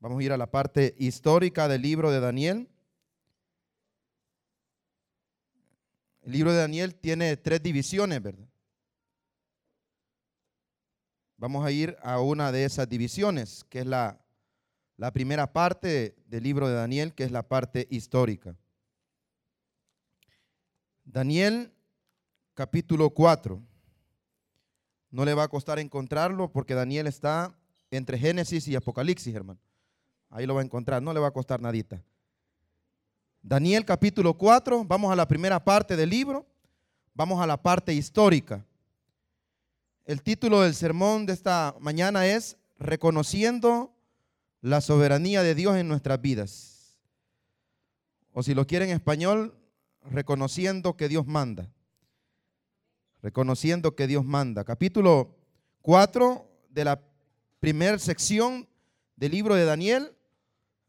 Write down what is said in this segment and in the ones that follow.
Vamos a ir a la parte histórica del libro de Daniel. El libro de Daniel tiene tres divisiones, ¿verdad? Vamos a ir a una de esas divisiones, que es la, primera parte del libro de Daniel, que es la parte histórica. Daniel capítulo 4. No le va a costar encontrarlo porque Daniel está entre Génesis y Apocalipsis, hermano. Ahí lo va a encontrar, no le va a costar nadita. Daniel capítulo 4, vamos a la primera parte del libro, vamos a la parte histórica. El título del sermón de esta mañana es Reconociendo la soberanía de Dios en nuestras vidas. O si lo quieren en español, reconociendo que Dios manda. Reconociendo que Dios manda. Capítulo 4 de la primera sección del libro de Daniel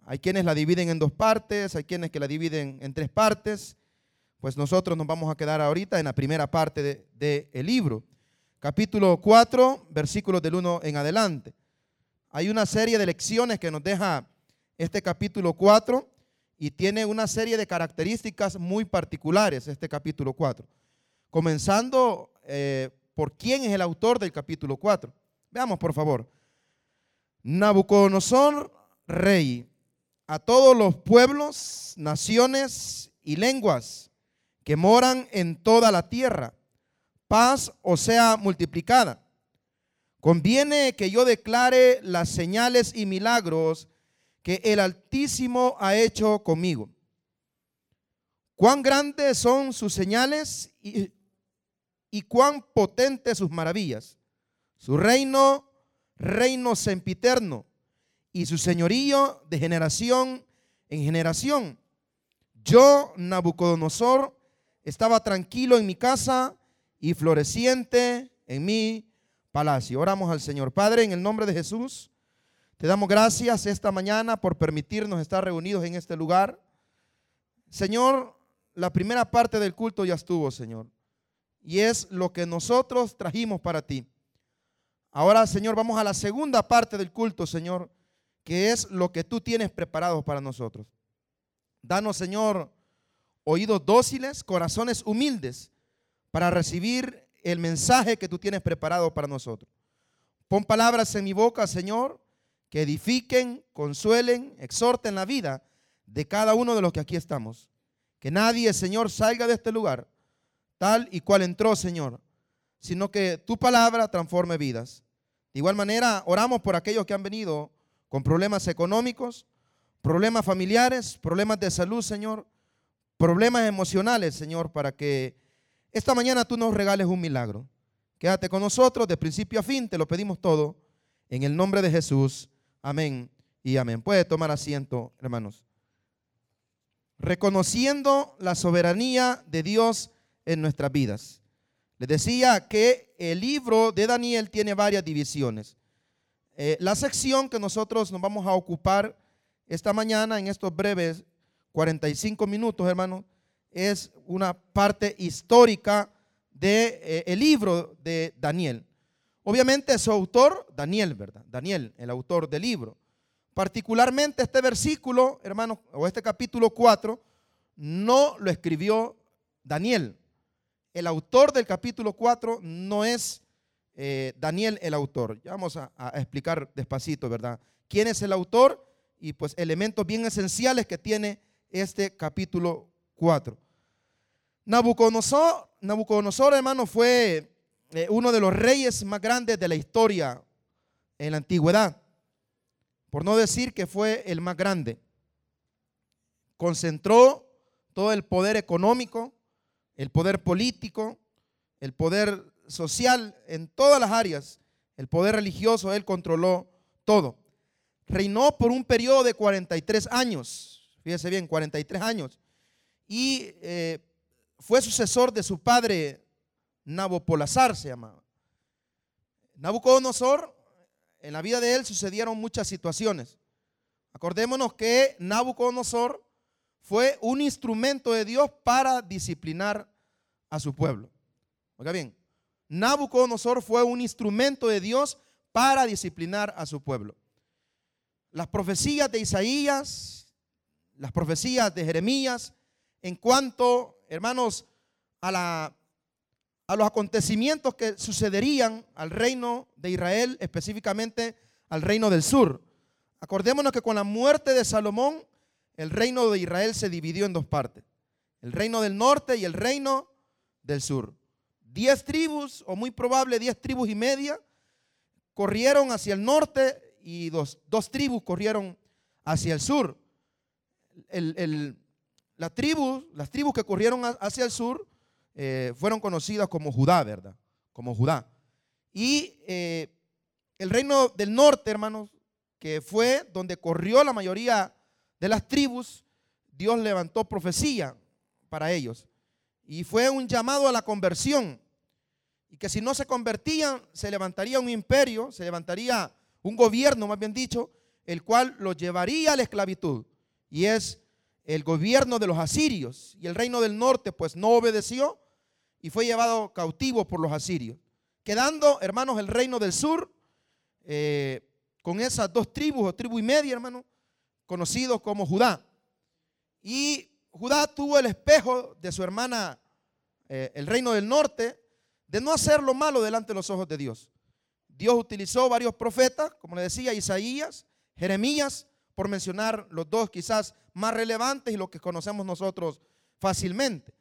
hay quienes la dividen en dos partes, hay quienes que la dividen en tres partes. Pues nosotros nos vamos a quedar ahorita en la primera parte del de, libro. Capítulo 4, versículos del 1 en adelante. Hay una serie de lecciones que nos deja este capítulo 4 y tiene una serie de características muy particulares este capítulo 4. Comenzando eh, por quién es el autor del capítulo 4. Veamos por favor. Nabucodonosor, rey, a todos los pueblos, naciones y lenguas que moran en toda la tierra. Paz o sea multiplicada. Conviene que yo declare las señales y milagros que el Altísimo ha hecho conmigo. Cuán grandes son sus señales y, cuán potentes sus maravillas. Su reino, reino sempiterno y su señorío de generación en generación. Yo, Nabucodonosor, estaba tranquilo en mi casa y floreciente en mi palacio. Oramos al Señor. Padre, en el nombre de Jesús, te damos gracias esta mañana por permitirnos estar reunidos en este lugar. Señor, la primera parte del culto ya estuvo, Señor. Y es lo que nosotros trajimos para ti. Ahora, Señor, vamos a la segunda parte del culto, Señor que es lo que tú tienes preparado para nosotros. Danos, Señor, oídos dóciles, corazones humildes para recibir el mensaje que tú tienes preparado para nosotros. Pon palabras en mi boca, Señor, que edifiquen, consuelen, exhorten la vida de cada uno de los que aquí estamos. Que nadie, Señor, salga de este lugar tal y cual entró, Señor, sino que tu palabra transforme vidas. De igual manera, oramos por aquellos que han venido con problemas económicos, problemas familiares, problemas de salud, Señor, problemas emocionales, Señor, para que esta mañana tú nos regales un milagro. Quédate con nosotros de principio a fin, te lo pedimos todo, en el nombre de Jesús. Amén y amén. Puede tomar asiento, hermanos. Reconociendo la soberanía de Dios en nuestras vidas. Les decía que el libro de Daniel tiene varias divisiones. Eh, la sección que nosotros nos vamos a ocupar esta mañana en estos breves 45 minutos, hermano, es una parte histórica del de, eh, libro de Daniel. Obviamente su autor, Daniel, ¿verdad? Daniel, el autor del libro. Particularmente este versículo, hermano, o este capítulo 4, no lo escribió Daniel. El autor del capítulo 4 no es eh, Daniel el autor. Ya vamos a, explicar despacito, ¿verdad? ¿Quién es el autor? Y pues elementos bien esenciales que tiene este capítulo 4. Nabucodonosor, hermano, fue eh, uno de los reyes más grandes de la historia en la antigüedad. Por no decir que fue el más grande. Concentró todo el poder económico, el poder político, el poder social, en todas las áreas. El poder religioso, él controló todo. Reinó por un periodo de 43 años, fíjese bien, 43 años. Y eh, fue sucesor de su padre Nabopolazar, se llamaba. Nabucodonosor, en la vida de él sucedieron muchas situaciones. Acordémonos que Nabucodonosor fue un instrumento de Dios para disciplinar a su pueblo. Oiga bien, Nabucodonosor fue un instrumento de Dios para disciplinar a su pueblo. las profecías de Isaías, las profecías de Jeremías, en cuanto, hermanos, a, la, a los acontecimientos que sucederían al reino de Israel, específicamente al reino del sur. Acordémonos que con la muerte de Salomón, el reino de Israel se dividió en dos partes. El reino del norte y el reino del sur. Diez tribus, o muy probable diez tribus y media, corrieron hacia el norte y dos, dos tribus corrieron hacia el sur. la las tribus que corrieron hacia el sur eh, fueron conocidas como Judá, ¿verdad? Como Judá. Y eh, el reino del norte, hermanos, que fue donde corrió la mayoría de las tribus, Dios levantó profecía para ellos. Y fue un llamado a la conversión. Y que si no se convertían, se levantaría un imperio, se levantaría un gobierno, más bien dicho, el cual los llevaría a la esclavitud. Y es el gobierno de los asirios. Y el reino del norte, pues no obedeció y fue llevado cautivo por los asirios. Quedando, hermanos, el reino del sur eh, con esas dos tribus o tribu y media, hermano, conocidos como Judá. Y Judá tuvo el espejo de su hermana, eh, el reino del norte, de no hacer lo malo delante de los ojos de Dios. Dios utilizó varios profetas, como le decía, Isaías, Jeremías, por mencionar los dos quizás más relevantes y los que conocemos nosotros fácilmente.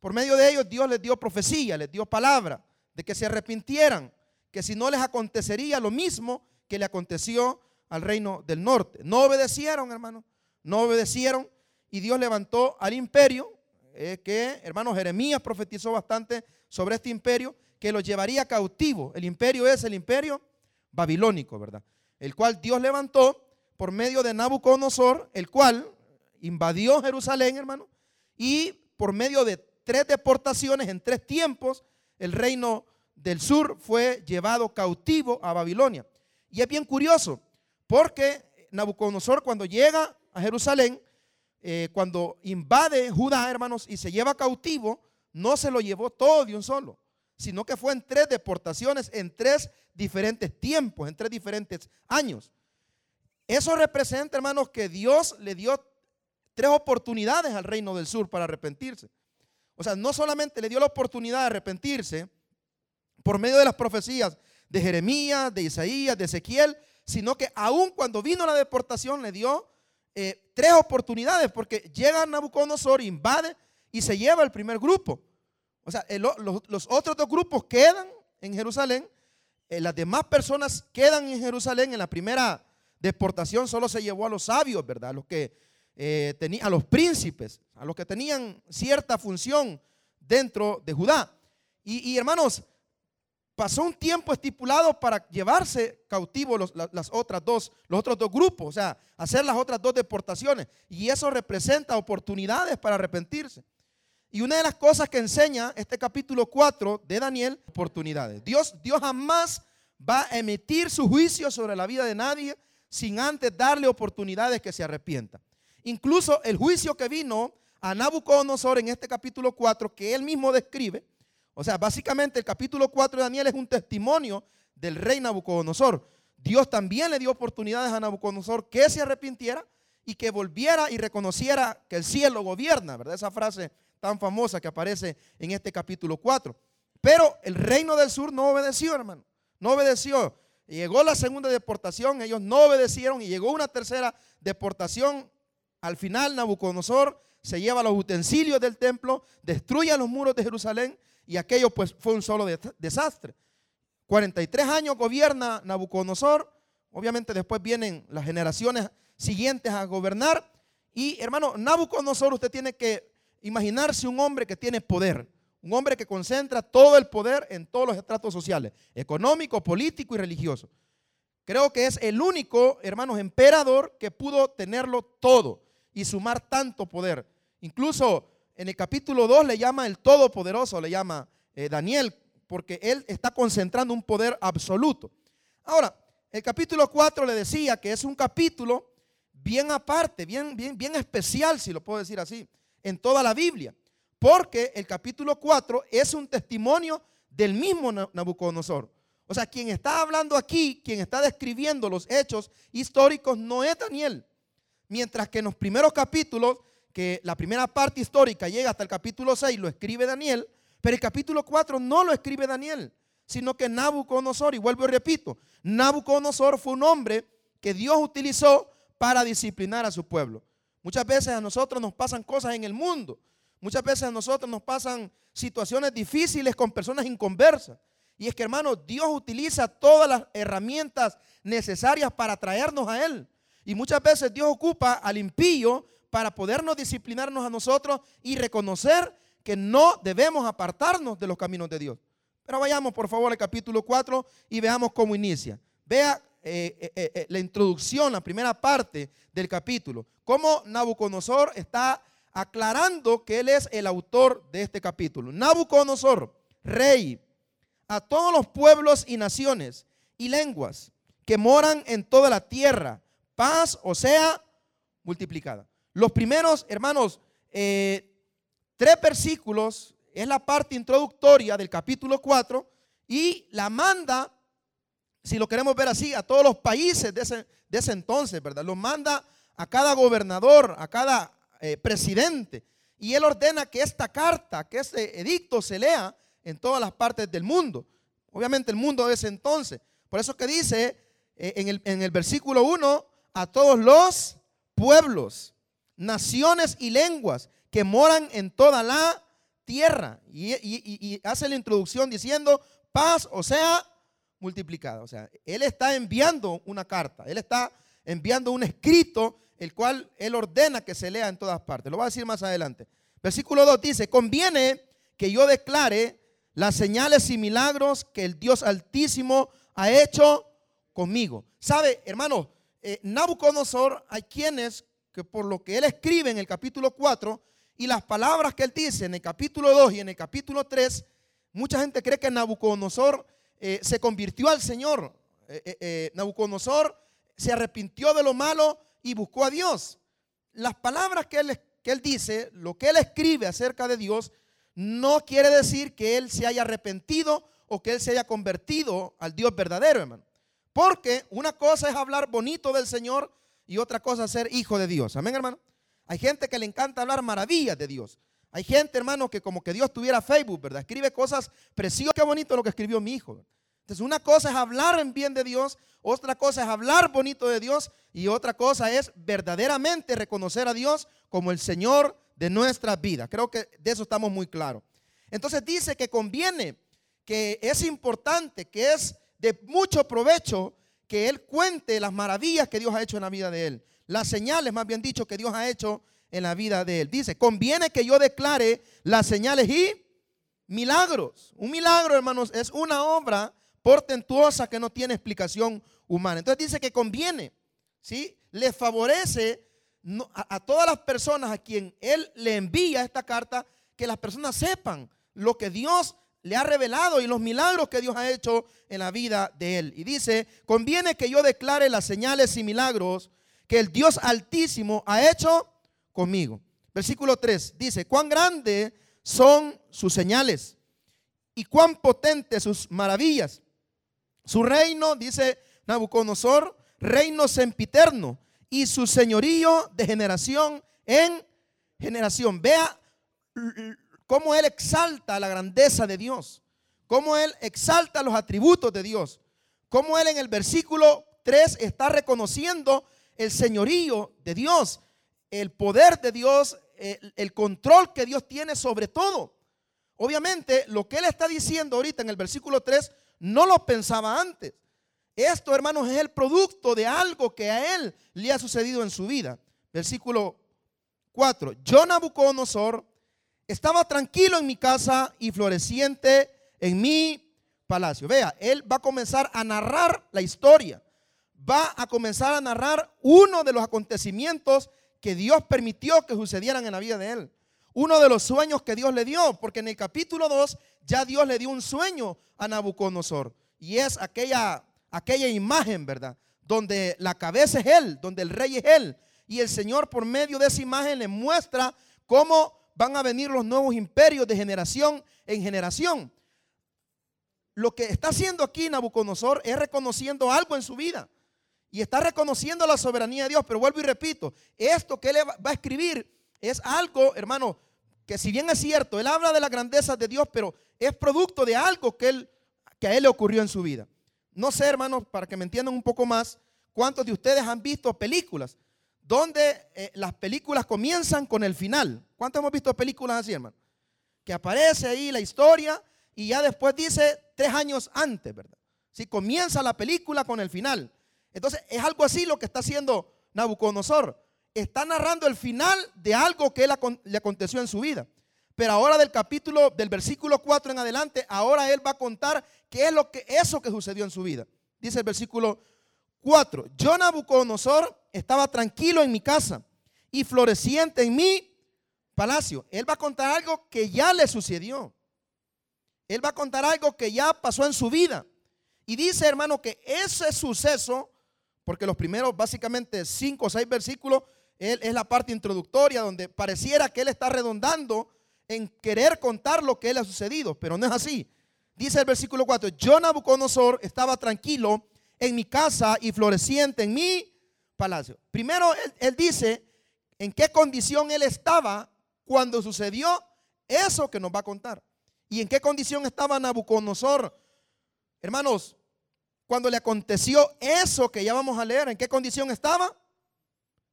Por medio de ellos Dios les dio profecía, les dio palabra de que se arrepintieran, que si no les acontecería lo mismo que le aconteció al reino del norte. No obedecieron, hermano, no obedecieron y Dios levantó al imperio, eh, que, hermano, Jeremías profetizó bastante sobre este imperio, que lo llevaría cautivo. El imperio es el imperio babilónico, ¿verdad? El cual Dios levantó por medio de Nabucodonosor, el cual invadió Jerusalén, hermano, y por medio de tres deportaciones en tres tiempos, el reino del sur fue llevado cautivo a Babilonia. Y es bien curioso, porque Nabucodonosor cuando llega a Jerusalén, eh, cuando invade Judá, hermanos, y se lleva cautivo, no se lo llevó todo de un solo, sino que fue en tres deportaciones, en tres diferentes tiempos, en tres diferentes años. Eso representa, hermanos, que Dios le dio tres oportunidades al reino del sur para arrepentirse. O sea, no solamente le dio la oportunidad de arrepentirse por medio de las profecías de Jeremías, de Isaías, de Ezequiel, sino que aún cuando vino la deportación le dio eh, tres oportunidades, porque llega Nabucodonosor, invade y se lleva el primer grupo. O sea, los, otros dos grupos quedan en Jerusalén, eh, las demás personas quedan en Jerusalén. En la primera deportación solo se llevó a los sabios, ¿verdad? A los que eh, a los príncipes, a los que tenían cierta función dentro de Judá. y hermanos, pasó un tiempo estipulado para llevarse cautivos las otras dos, los otros dos grupos, o sea, hacer las otras dos deportaciones. Y eso representa oportunidades para arrepentirse. Y una de las cosas que enseña este capítulo 4 de Daniel, oportunidades. Dios, Dios jamás va a emitir su juicio sobre la vida de nadie sin antes darle oportunidades que se arrepienta. Incluso el juicio que vino a Nabucodonosor en este capítulo 4, que él mismo describe, o sea, básicamente el capítulo 4 de Daniel es un testimonio del rey Nabucodonosor. Dios también le dio oportunidades a Nabucodonosor que se arrepintiera y que volviera y reconociera que el cielo gobierna, ¿verdad? Esa frase tan famosa que aparece en este capítulo 4. Pero el reino del sur no obedeció, hermano. No obedeció. Llegó la segunda deportación, ellos no obedecieron y llegó una tercera deportación. Al final Nabucodonosor se lleva los utensilios del templo, destruye los muros de Jerusalén y aquello pues fue un solo desastre. 43 años gobierna Nabucodonosor, obviamente después vienen las generaciones siguientes a gobernar y hermano, Nabucodonosor usted tiene que imaginarse un hombre que tiene poder, un hombre que concentra todo el poder en todos los estratos sociales, económico, político y religioso. Creo que es el único, hermanos, emperador que pudo tenerlo todo y sumar tanto poder. Incluso en el capítulo 2 le llama el Todopoderoso, le llama eh, Daniel, porque él está concentrando un poder absoluto. Ahora, el capítulo 4 le decía que es un capítulo bien aparte, bien, bien, bien especial, si lo puedo decir así, en toda la Biblia, porque el capítulo 4 es un testimonio del mismo Nabucodonosor. O sea, quien está hablando aquí, quien está describiendo los hechos históricos, no es Daniel. Mientras que en los primeros capítulos, que la primera parte histórica llega hasta el capítulo 6, lo escribe Daniel, pero el capítulo 4 no lo escribe Daniel, sino que Nabucodonosor, y vuelvo y repito, Nabucodonosor fue un hombre que Dios utilizó para disciplinar a su pueblo. Muchas veces a nosotros nos pasan cosas en el mundo. Muchas veces a nosotros nos pasan situaciones difíciles con personas inconversas. Y es que, hermano, Dios utiliza todas las herramientas necesarias para traernos a Él. Y muchas veces Dios ocupa al impío para podernos disciplinarnos a nosotros y reconocer que no debemos apartarnos de los caminos de Dios. Pero vayamos por favor al capítulo 4 y veamos cómo inicia. Vea eh, eh, eh, la introducción, la primera parte del capítulo. Cómo Nabucodonosor está aclarando que él es el autor de este capítulo. Nabucodonosor, rey, a todos los pueblos y naciones y lenguas que moran en toda la tierra, paz o sea multiplicada. Los primeros, hermanos, tres versículos es la parte introductoria del capítulo 4 y la manda, si lo queremos ver así, a todos los países de ese, de ese entonces, ¿verdad? Lo manda a cada gobernador, a cada eh, presidente. Y él ordena que esta carta, que este edicto se lea en todas las partes del mundo. Obviamente el mundo de ese entonces. Por eso que dice eh, en, el, en el versículo 1, a todos los pueblos, naciones y lenguas que moran en toda la tierra. Y, hace la introducción diciendo paz, o sea, multiplicada. O sea, él está enviando una carta, él está enviando un escrito, el cual él ordena que se lea en todas partes. Lo va a decir más adelante. Versículo 2 dice, conviene que yo declare las señales y milagros que el Dios Altísimo ha hecho conmigo. ¿Sabe, hermano? Eh, Nabucodonosor, hay quienes que por lo que él escribe en el capítulo 4, y las palabras que él dice en el capítulo 2 y en el capítulo 3, mucha gente cree que Nabucodonosor eh, se convirtió al Señor. Eh, eh, Nabucodonosor se arrepintió de lo malo y buscó a Dios. Las palabras que él, que él dice, lo que él escribe acerca de Dios, no quiere decir que él se haya arrepentido o que él se haya convertido al Dios verdadero, hermano. Porque una cosa es hablar bonito del Señor y otra cosa es ser hijo de Dios. Amén, hermano. Hay gente que le encanta hablar maravillas de Dios. Hay gente, hermano, que como que Dios tuviera Facebook, ¿verdad? Escribe cosas preciosas. Qué bonito lo que escribió mi hijo. Entonces, una cosa es hablar en bien de Dios, otra cosa es hablar bonito de Dios y otra cosa es verdaderamente reconocer a Dios como el Señor de nuestra vida. Creo que de eso estamos muy claros. Entonces dice que conviene, que es importante, que es de mucho provecho que Él cuente las maravillas que Dios ha hecho en la vida de Él las señales, más bien dicho, que Dios ha hecho en la vida de él. Dice, conviene que yo declare las señales y milagros. Un milagro, hermanos, es una obra portentuosa que no tiene explicación humana. Entonces dice que conviene, ¿sí? Le favorece a, todas las personas a quien él le envía esta carta, que las personas sepan lo que Dios le ha revelado y los milagros que Dios ha hecho en la vida de él. Y dice, conviene que yo declare las señales y milagros que el Dios altísimo ha hecho conmigo. Versículo 3 dice, cuán grandes son sus señales y cuán potentes sus maravillas. Su reino, dice Nabucodonosor, reino sempiterno y su señorío de generación en generación. Vea cómo él exalta la grandeza de Dios, cómo él exalta los atributos de Dios, cómo él en el versículo 3 está reconociendo el señorío de Dios, el poder de Dios, el, control que Dios tiene sobre todo. Obviamente, lo que él está diciendo ahorita en el versículo 3, no lo pensaba antes. Esto, hermanos, es el producto de algo que a él le ha sucedido en su vida. Versículo 4. Yo, Nabucodonosor, estaba tranquilo en mi casa y floreciente en mi palacio. Vea, él va a comenzar a narrar la historia va a comenzar a narrar uno de los acontecimientos que Dios permitió que sucedieran en la vida de él. Uno de los sueños que Dios le dio, porque en el capítulo 2 ya Dios le dio un sueño a Nabucodonosor. Y es aquella, aquella imagen, ¿verdad? Donde la cabeza es él, donde el rey es él. Y el Señor por medio de esa imagen le muestra cómo van a venir los nuevos imperios de generación en generación. lo que está haciendo aquí Nabucodonosor es reconociendo algo en su vida. Y está reconociendo la soberanía de Dios. Pero vuelvo y repito, esto que él va a escribir es algo, hermano, que si bien es cierto, él habla de la grandeza de Dios, pero es producto de algo que, él, que a él le ocurrió en su vida. No sé, hermanos, para que me entiendan un poco más, cuántos de ustedes han visto películas donde eh, las películas comienzan con el final. ¿Cuántos hemos visto películas así, hermano? Que aparece ahí la historia y ya después dice tres años antes, ¿verdad? Si comienza la película con el final. Entonces es algo así lo que está haciendo Nabucodonosor. Está narrando el final de algo que le aconteció en su vida. Pero ahora del capítulo, del versículo 4 en adelante, ahora él va a contar qué es lo que, eso que sucedió en su vida. Dice el versículo 4. Yo Nabucodonosor estaba tranquilo en mi casa y floreciente en mi palacio. Él va a contar algo que ya le sucedió. Él va a contar algo que ya pasó en su vida. Y dice, hermano, que ese suceso porque los primeros básicamente cinco o seis versículos él, es la parte introductoria donde pareciera que él está redondando en querer contar lo que le ha sucedido, pero no es así. Dice el versículo 4, yo Nabucodonosor estaba tranquilo en mi casa y floreciente en mi palacio. Primero él, él dice en qué condición él estaba cuando sucedió eso que nos va a contar. ¿Y en qué condición estaba Nabucodonosor? Hermanos, cuando le aconteció eso que ya vamos a leer, ¿en qué condición estaba?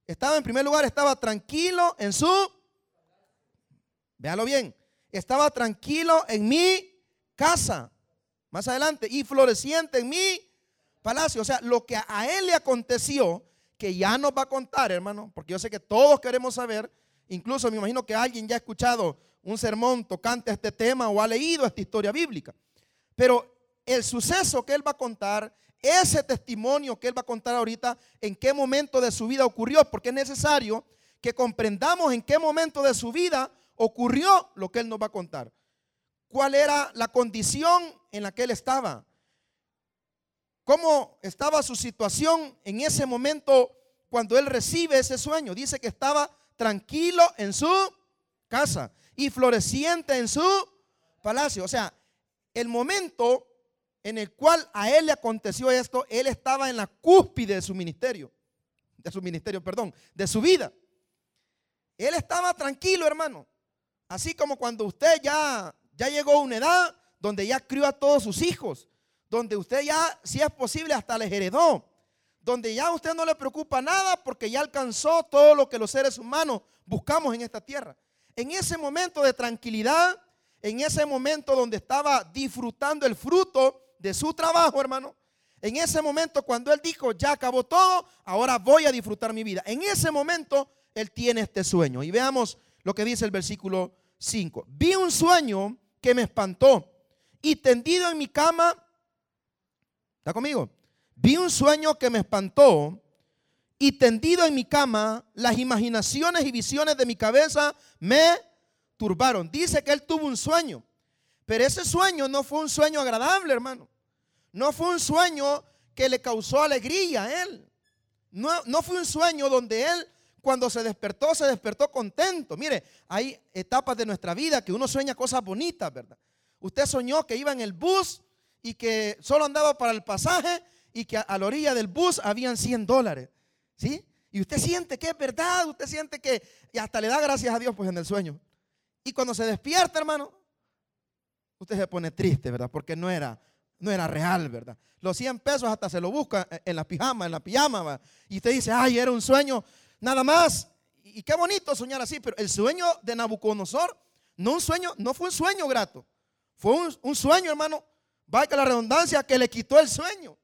Estaba en primer lugar, estaba tranquilo en su, véalo bien, estaba tranquilo en mi casa, más adelante, y floreciente en mi palacio. O sea, lo que a él le aconteció, que ya nos va a contar, hermano, porque yo sé que todos queremos saber, incluso me imagino que alguien ya ha escuchado un sermón tocante a este tema o ha leído esta historia bíblica. Pero el suceso que él va a contar, ese testimonio que él va a contar ahorita, en qué momento de su vida ocurrió, porque es necesario que comprendamos en qué momento de su vida ocurrió lo que él nos va a contar. ¿Cuál era la condición en la que él estaba? ¿Cómo estaba su situación en ese momento cuando él recibe ese sueño? Dice que estaba tranquilo en su casa y floreciente en su palacio. O sea, el momento en el cual a él le aconteció esto, él estaba en la cúspide de su ministerio, de su ministerio, perdón, de su vida. Él estaba tranquilo, hermano. Así como cuando usted ya, ya llegó a una edad donde ya crió a todos sus hijos, donde usted ya, si es posible, hasta les heredó, donde ya usted no le preocupa nada porque ya alcanzó todo lo que los seres humanos buscamos en esta tierra. En ese momento de tranquilidad, en ese momento donde estaba disfrutando el fruto de su trabajo, hermano, en ese momento cuando él dijo, ya acabó todo, ahora voy a disfrutar mi vida. En ese momento él tiene este sueño. Y veamos lo que dice el versículo 5. Vi un sueño que me espantó y tendido en mi cama, ¿está conmigo? Vi un sueño que me espantó y tendido en mi cama, las imaginaciones y visiones de mi cabeza me turbaron. Dice que él tuvo un sueño, pero ese sueño no fue un sueño agradable, hermano. No fue un sueño que le causó alegría a él. No, no fue un sueño donde él cuando se despertó, se despertó contento. Mire, hay etapas de nuestra vida que uno sueña cosas bonitas, ¿verdad? Usted soñó que iba en el bus y que solo andaba para el pasaje y que a la orilla del bus habían 100 dólares. ¿Sí? Y usted siente que es verdad, usted siente que, y hasta le da gracias a Dios pues en el sueño. Y cuando se despierta, hermano, usted se pone triste, ¿verdad? Porque no era no era real, ¿verdad? Los 100 pesos hasta se lo busca en la pijama, en la pijama, y usted dice, ay, era un sueño, nada más. Y qué bonito soñar así, pero el sueño de Nabucodonosor, no un sueño, no fue un sueño grato, fue un, sueño, hermano, vaya la redundancia, que le quitó el sueño.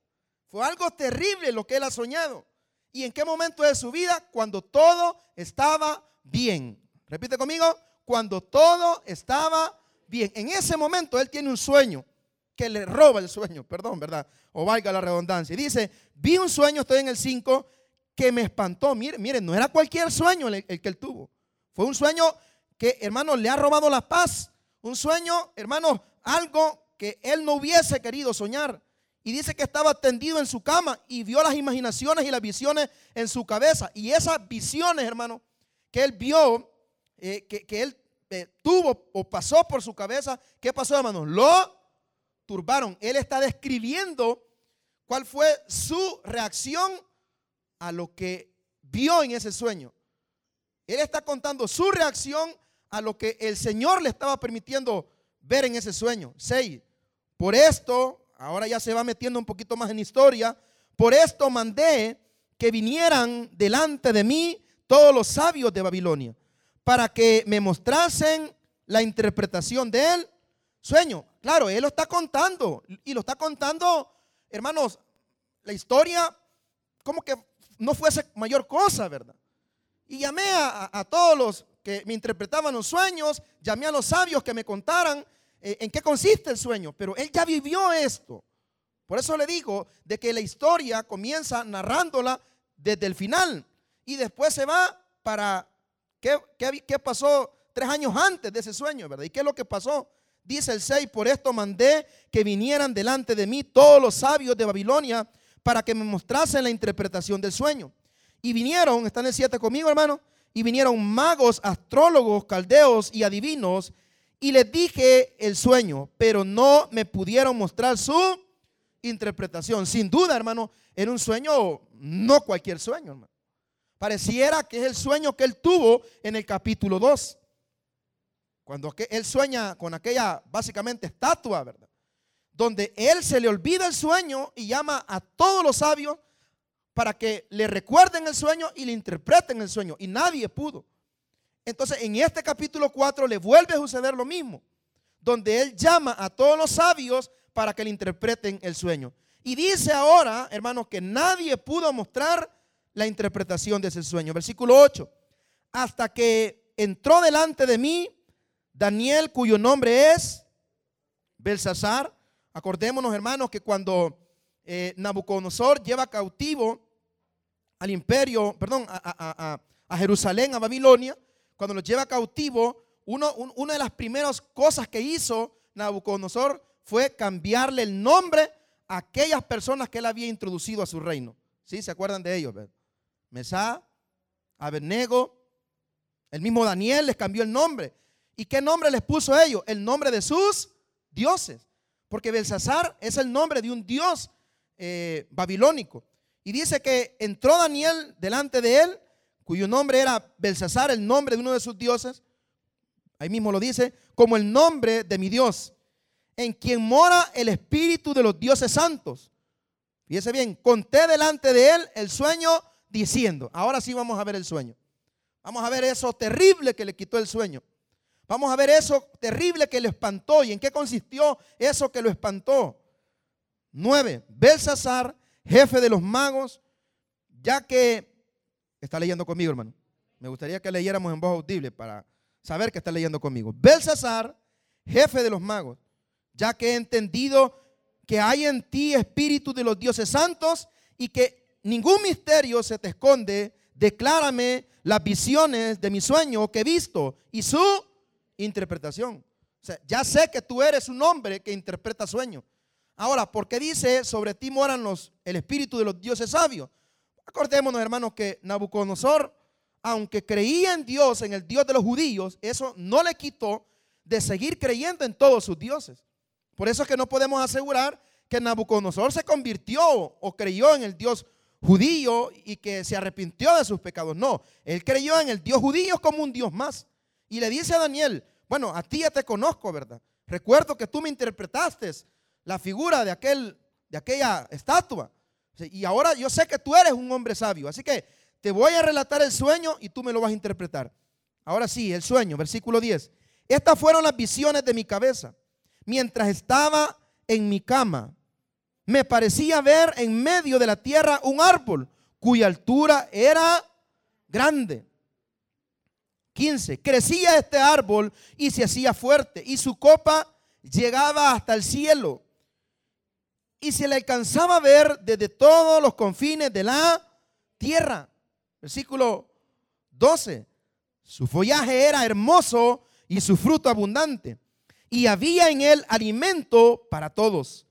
Fue algo terrible lo que él ha soñado. ¿Y en qué momento de su vida? Cuando todo estaba bien. Repite conmigo, cuando todo estaba bien. En ese momento él tiene un sueño que le roba el sueño, perdón, ¿verdad? O valga la redundancia. Y dice, vi un sueño, estoy en el 5, que me espantó. Miren, miren, no era cualquier sueño el, que él tuvo. Fue un sueño que, hermano, le ha robado la paz. Un sueño, hermano, algo que él no hubiese querido soñar. Y dice que estaba tendido en su cama y vio las imaginaciones y las visiones en su cabeza. Y esas visiones, hermano, que él vio, eh, que, él eh, tuvo o pasó por su cabeza, ¿qué pasó, hermano? Lo turbaron. Él está describiendo cuál fue su reacción a lo que vio en ese sueño. Él está contando su reacción a lo que el Señor le estaba permitiendo ver en ese sueño. 6. Por esto, ahora ya se va metiendo un poquito más en historia, por esto mandé que vinieran delante de mí todos los sabios de Babilonia, para que me mostrasen la interpretación de él sueño. Claro, él lo está contando y lo está contando, hermanos, la historia como que no fuese mayor cosa, ¿verdad? Y llamé a, todos los que me interpretaban los sueños, llamé a los sabios que me contaran eh, en qué consiste el sueño, pero él ya vivió esto. Por eso le digo de que la historia comienza narrándola desde el final y después se va para qué, qué pasó tres años antes de ese sueño, ¿verdad? ¿Y qué es lo que pasó? Dice el 6, por esto mandé que vinieran delante de mí todos los sabios de Babilonia para que me mostrasen la interpretación del sueño. Y vinieron, están en el 7 conmigo, hermano, y vinieron magos, astrólogos, caldeos y adivinos, y les dije el sueño, pero no me pudieron mostrar su interpretación. Sin duda, hermano, era un sueño, no cualquier sueño, hermano. Pareciera que es el sueño que él tuvo en el capítulo 2. Cuando él sueña con aquella básicamente estatua, ¿verdad? Donde él se le olvida el sueño y llama a todos los sabios para que le recuerden el sueño y le interpreten el sueño. Y nadie pudo. Entonces en este capítulo 4 le vuelve a suceder lo mismo, donde él llama a todos los sabios para que le interpreten el sueño. Y dice ahora, hermanos, que nadie pudo mostrar la interpretación de ese sueño. Versículo 8. Hasta que entró delante de mí Daniel, cuyo nombre es Belsasar. Acordémonos, hermanos, que cuando eh, Nabucodonosor lleva cautivo al imperio, perdón, a, Jerusalén, a Babilonia, cuando los lleva cautivo, uno, una de las primeras cosas que hizo Nabucodonosor fue cambiarle el nombre a aquellas personas que él había introducido a su reino. ¿Sí? ¿Se acuerdan de ellos? Mesá, Abednego, el mismo Daniel les cambió el nombre. ¿Y qué nombre les puso ellos? El nombre de sus dioses. Porque Belsasar es el nombre de un dios eh, babilónico. Y dice que entró Daniel delante de él, cuyo nombre era Belsasar, el nombre de uno de sus dioses. Ahí mismo lo dice, como el nombre de mi Dios, en quien mora el espíritu de los dioses santos. Fíjese bien, conté delante de él el sueño diciendo, ahora sí vamos a ver el sueño. Vamos a ver eso terrible que le quitó el sueño. Vamos a ver eso terrible que le espantó y en qué consistió eso que lo espantó. 9. Belsasar, jefe de los magos, ya que está leyendo conmigo, hermano. Me gustaría que leyéramos en voz audible para saber que está leyendo conmigo. Belsasar, jefe de los magos, ya que he entendido que hay en ti espíritu de los dioses santos y que ningún misterio se te esconde, declárame las visiones de mi sueño que he visto y su interpretación. Ya sé que tú eres un hombre que interpreta sueños. Ahora, ¿por qué dice sobre ti moran los, el espíritu de los dioses sabios? Acordémonos, hermanos, que Nabucodonosor, aunque creía en Dios, en el Dios de los judíos, eso no le quitó de seguir creyendo en todos sus dioses. Por eso es que no podemos asegurar que Nabucodonosor se convirtió o creyó en el Dios judío y que se arrepintió de sus pecados. No, él creyó en el Dios judío como un Dios más. Y le dice a Daniel, bueno, a ti ya te conozco, ¿verdad? Recuerdo que tú me interpretaste la figura de, aquel, de aquella estatua. Y ahora yo sé que tú eres un hombre sabio. Así que te voy a relatar el sueño y tú me lo vas a interpretar. Ahora sí, el sueño, versículo 10. Estas fueron las visiones de mi cabeza. Mientras estaba en mi cama, me parecía ver en medio de la tierra un árbol cuya altura era grande. 15. Crecía este árbol y se hacía fuerte y su copa llegaba hasta el cielo y se le alcanzaba a ver desde todos los confines de la tierra. Versículo 12. Su follaje era hermoso y su fruto abundante. Y había en él alimento para todos.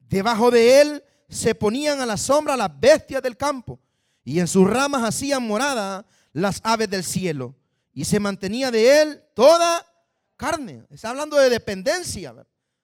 Debajo de él se ponían a la sombra las bestias del campo. Y en sus ramas hacían morada las aves del cielo. Y se mantenía de él toda carne. Está hablando de dependencia.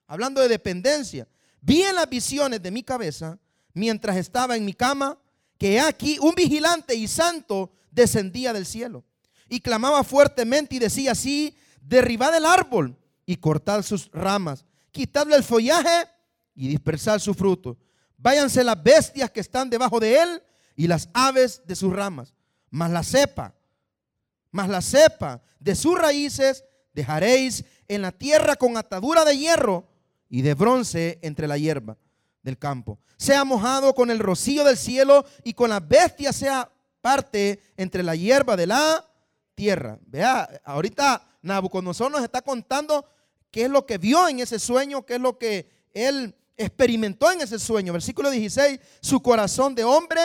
hablando de dependencia, vi en las visiones de mi cabeza, mientras estaba en mi cama, que aquí un vigilante y santo descendía del cielo y clamaba fuertemente y decía así, derribad el árbol y cortad sus ramas, quitadle el follaje y dispersad su fruto. Váyanse las bestias que están debajo de él y las aves de sus ramas. Mas la cepa, mas la cepa de sus raíces dejaréis en la tierra con atadura de hierro y de bronce entre la hierba del campo. Sea mojado con el rocío del cielo y con las bestias sea parte entre la hierba de la tierra. Vea, ahorita Nabucodonosor nos está contando qué es lo que vio en ese sueño, qué es lo que él experimentó en ese sueño. Versículo 16, su corazón de hombre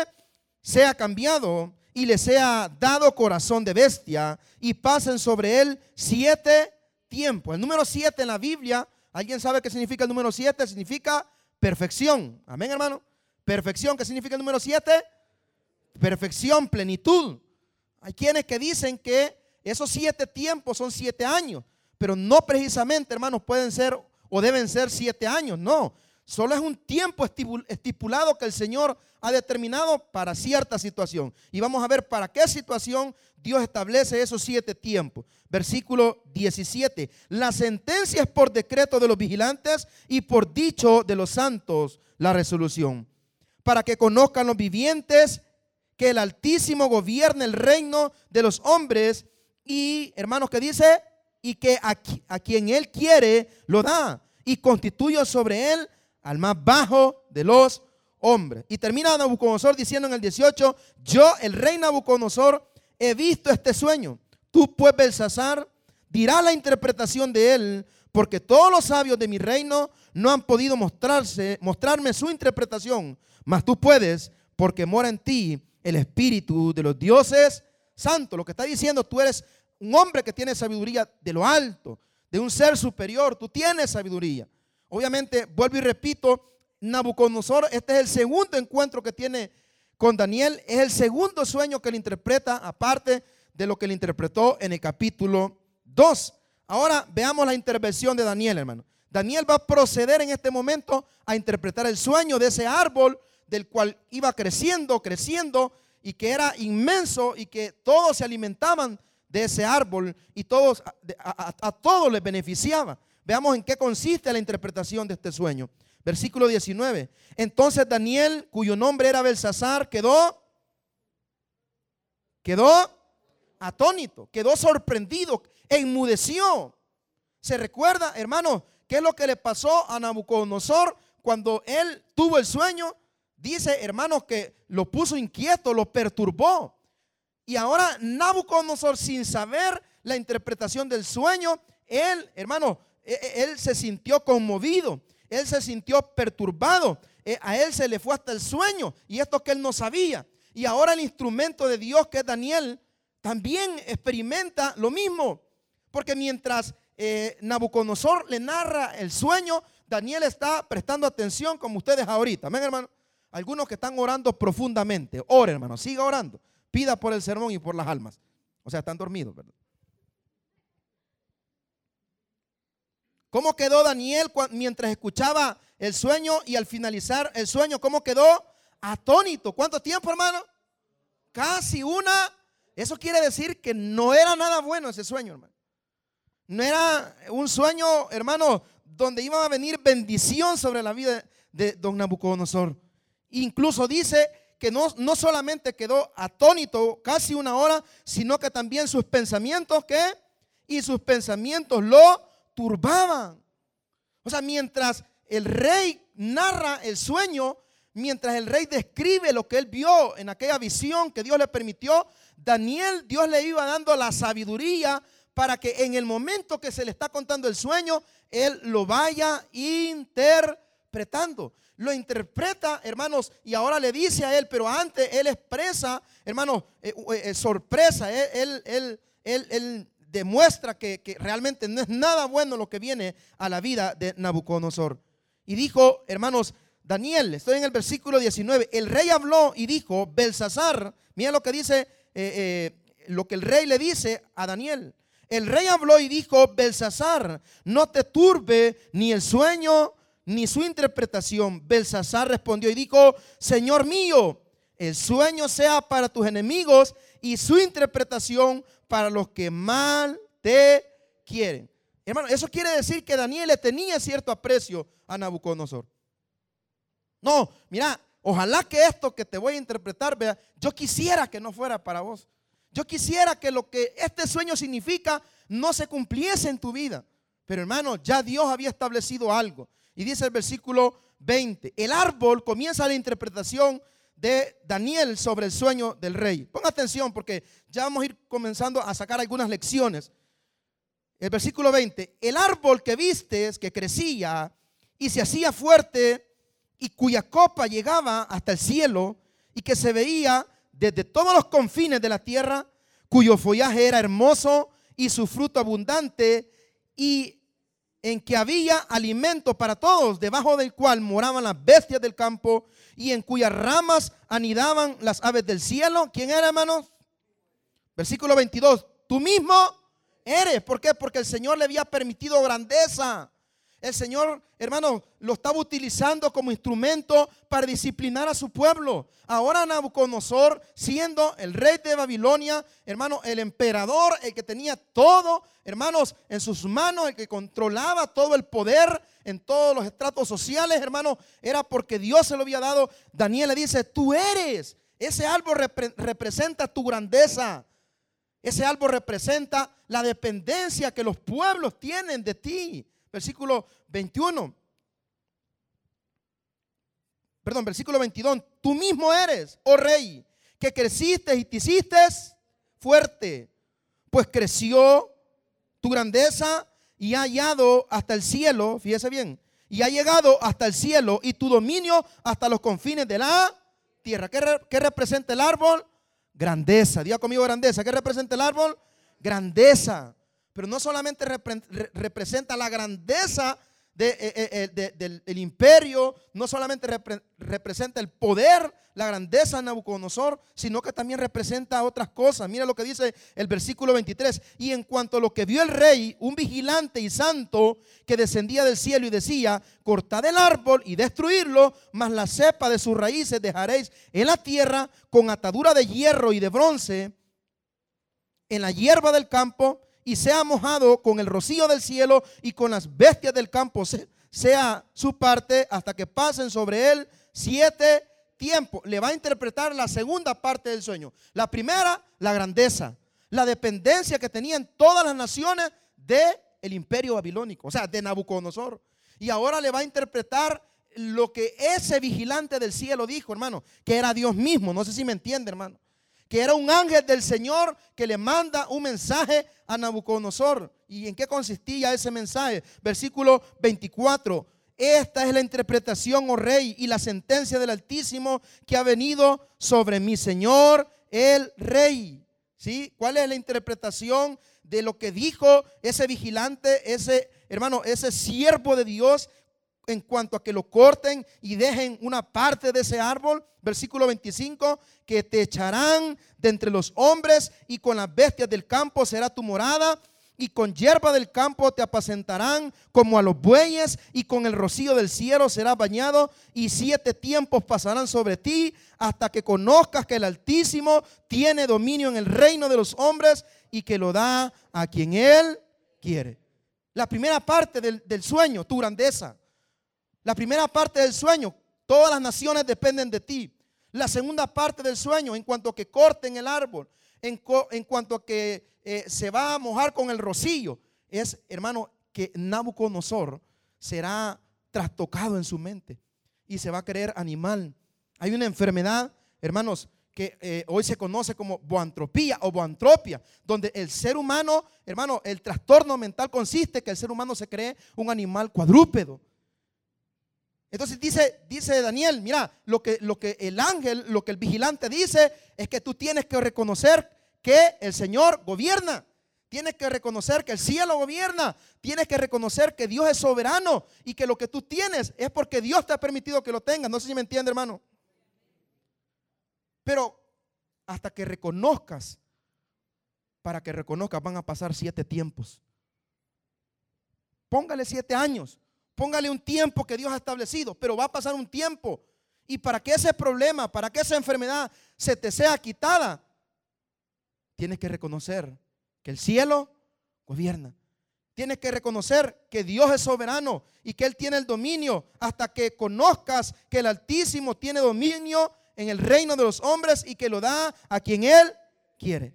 sea cambiado y le sea dado corazón de bestia y pasen sobre él siete tiempos. El número siete en la Biblia, ¿alguien sabe qué significa el número siete? Significa perfección. Amén, hermano. Perfección, ¿qué significa el número siete? Perfección, plenitud. Hay quienes que dicen que esos siete tiempos son siete años, pero no precisamente, hermanos, pueden ser o deben ser siete años, no. Solo es un tiempo estipulado que el Señor ha determinado para cierta situación. Y vamos a ver para qué situación Dios establece esos siete tiempos. Versículo 17. La sentencia es por decreto de los vigilantes y por dicho de los santos la resolución. Para que conozcan los vivientes que el Altísimo gobierna el reino de los hombres y, hermanos, que dice, y que a, a quien Él quiere lo da y constituye sobre Él al más bajo de los hombres. Y termina Nabucodonosor diciendo en el 18, yo, el rey Nabucodonosor, he visto este sueño. Tú, pues, Belsasar, dirás la interpretación de él, porque todos los sabios de mi reino no han podido mostrarse, mostrarme su interpretación, mas tú puedes, porque mora en ti el espíritu de los dioses santos. Lo que está diciendo, tú eres un hombre que tiene sabiduría de lo alto, de un ser superior, tú tienes sabiduría. Obviamente, vuelvo y repito, Nabucodonosor, este es el segundo encuentro que tiene con Daniel, es el segundo sueño que le interpreta, aparte de lo que le interpretó en el capítulo 2. Ahora veamos la intervención de Daniel, hermano. Daniel va a proceder en este momento a interpretar el sueño de ese árbol del cual iba creciendo, creciendo y que era inmenso y que todos se alimentaban de ese árbol y todos a, a todos les beneficiaba. Veamos en qué consiste la interpretación de este sueño. Versículo 19. Entonces Daniel, cuyo nombre era Belsasar, quedó, quedó atónito, quedó sorprendido, enmudeció. ¿Se recuerda, hermano, qué es lo que le pasó a Nabucodonosor cuando él tuvo el sueño? Dice, hermanos, que lo puso inquieto, lo perturbó. Y ahora Nabucodonosor, sin saber la interpretación del sueño, él, hermano, él se sintió conmovido, él se sintió perturbado, e, a él se le fue hasta el sueño y esto que él no sabía. Y ahora el instrumento de Dios que es Daniel también experimenta lo mismo, porque mientras eh, Nabucodonosor le narra el sueño, Daniel está prestando atención como ustedes ahorita. Amén, hermano. Algunos que están orando profundamente. Ore, hermano, siga orando. Pida por el sermón y por las almas. O sea, están dormidos, ¿verdad? ¿Cómo quedó Daniel mientras escuchaba el sueño y al finalizar el sueño, cómo quedó? Atónito. ¿Cuánto tiempo, hermano? Casi una. Eso quiere decir que no era nada bueno ese sueño, hermano. No era un sueño, hermano, donde iba a venir bendición sobre la vida de don Nabucodonosor. Incluso dice que no, no solamente quedó atónito casi una hora, sino que también sus pensamientos, ¿qué? Y sus pensamientos lo turbaban. O sea, mientras el rey narra el sueño, mientras el rey describe lo que él vio en aquella visión que Dios le permitió, Daniel, Dios le iba dando la sabiduría para que en el momento que se le está contando el sueño, él lo vaya interpretando. Lo interpreta, hermanos, y ahora le dice a él, pero antes él expresa, hermanos, eh, eh, sorpresa, él, él, él, él demuestra que, realmente no es nada bueno lo que viene a la vida de Nabucodonosor. Y dijo, hermanos, Daniel, estoy en el versículo 19, el rey habló y dijo, Belsasar, mira lo que dice, eh, eh, lo que el rey le dice a Daniel, El rey habló y dijo, Belsasar, no te turbe ni el sueño ni su interpretación. Belsasar respondió y dijo, Señor mío, el sueño sea para tus enemigos y su interpretación para los que mal te quieren. Hermano, eso quiere decir que Daniel le tenía cierto aprecio a Nabucodonosor. No, mira, ojalá que esto que te voy a interpretar, vea, yo quisiera que no fuera para vos. Yo quisiera que lo que este sueño significa no se cumpliese en tu vida. Pero hermano, ya Dios había establecido algo. Y dice el versículo 20, el árbol comienza la interpretación de Daniel sobre el sueño del rey. Ponga atención porque ya vamos a ir comenzando a sacar algunas lecciones. El versículo 20, el árbol que vistes, que crecía y se hacía fuerte y cuya copa llegaba hasta el cielo y que se veía desde todos los confines de la tierra, cuyo follaje era hermoso y su fruto abundante, y en que había alimento para todos, debajo del cual moraban las bestias del campo, y en cuyas ramas anidaban las aves del cielo. ¿Quién era, hermanos? Versículo 22. Tú mismo eres. ¿Por qué? Porque el Señor le había permitido grandeza. El Señor, hermano, lo estaba utilizando como instrumento para disciplinar a su pueblo. Ahora Nabucodonosor, siendo el rey de Babilonia, hermano, el emperador, el que tenía todo, hermanos, en sus manos, el que controlaba todo el poder en todos los estratos sociales, hermano, era porque Dios se lo había dado. Daniel le dice, tú eres. Ese árbol representa tu grandeza. Ese árbol representa la dependencia que los pueblos tienen de ti. Versículo 21. Perdón, versículo 22. Tú mismo eres, oh rey, que creciste y te hiciste fuerte, pues creció tu grandeza y ha hallado hasta el cielo, fíjese bien, y ha llegado hasta el cielo y tu dominio hasta los confines de la tierra. ¿Qué, representa el árbol? Grandeza. Diga conmigo grandeza. ¿Qué representa el árbol? Grandeza pero no solamente representa la grandeza eh, eh, eh, del imperio, no solamente representa el poder, la grandeza de Nabucodonosor, sino que también representa otras cosas. Mira lo que dice el versículo 23. Y en cuanto a lo que vio el rey, un vigilante y santo que descendía del cielo y decía, cortad el árbol y destruirlo, mas la cepa de sus raíces dejaréis en la tierra con atadura de hierro y de bronce en la hierba del campo y sea mojado con el rocío del cielo y con las bestias del campo, sea su parte hasta que pasen sobre él siete tiempos. Le va a interpretar la segunda parte del sueño. La primera, la grandeza, la dependencia que tenían todas las naciones del el imperio babilónico, o sea, de Nabucodonosor. Y ahora le va a interpretar lo que ese vigilante del cielo dijo, hermano, que era Dios mismo. No sé si me entiende, hermano que era un ángel del Señor que le manda un mensaje a Nabucodonosor. ¿Y en qué consistía ese mensaje? Versículo 24. Esta es la interpretación, oh rey, y la sentencia del Altísimo que ha venido sobre mi Señor, el rey. ¿Sí? ¿Cuál es la interpretación de lo que dijo ese vigilante, ese hermano, ese siervo de Dios en cuanto a que lo corten y dejen una parte de ese árbol. Versículo 25, que te echarán de entre los hombres y con las bestias del campo será tu morada y con hierba del campo te apacentarán como a los bueyes y con el rocío del cielo será bañado y siete tiempos pasarán sobre ti hasta que conozcas que el Altísimo tiene dominio en el reino de los hombres y que lo da a quien él quiere. La primera parte del, del sueño, tu grandeza. La primera parte del sueño, todas las naciones dependen de ti. La segunda parte del sueño, en cuanto a que corten el árbol, en, cuanto a que eh, se va a mojar con el rocío, es, hermano, que Nabucodonosor será trastocado en su mente y se va a creer animal. Hay una enfermedad, hermanos, que eh, hoy se conoce como boantropía o boantropia, donde el ser humano, hermano, el trastorno mental consiste que el ser humano se cree un animal cuadrúpedo. Entonces dice, dice Daniel, mira, lo que, lo que el ángel, lo que el vigilante dice es que tú tienes que reconocer que el Señor gobierna. Tienes que reconocer que el cielo gobierna. Tienes que reconocer que Dios es soberano y que lo que tú tienes es porque Dios te ha permitido que lo tengas. No sé si me entiende, hermano. Pero hasta que reconozcas para que reconozca, van a pasar siete tiempos. Póngale siete años, póngale un tiempo que Dios ha establecido, pero va a pasar un tiempo. Y para que ese problema, para que esa enfermedad se te sea quitada, tienes que reconocer que el cielo gobierna. Tienes que reconocer que Dios es soberano y que Él tiene el dominio hasta que conozcas que el Altísimo tiene dominio en el reino de los hombres y que lo da a quien Él quiere.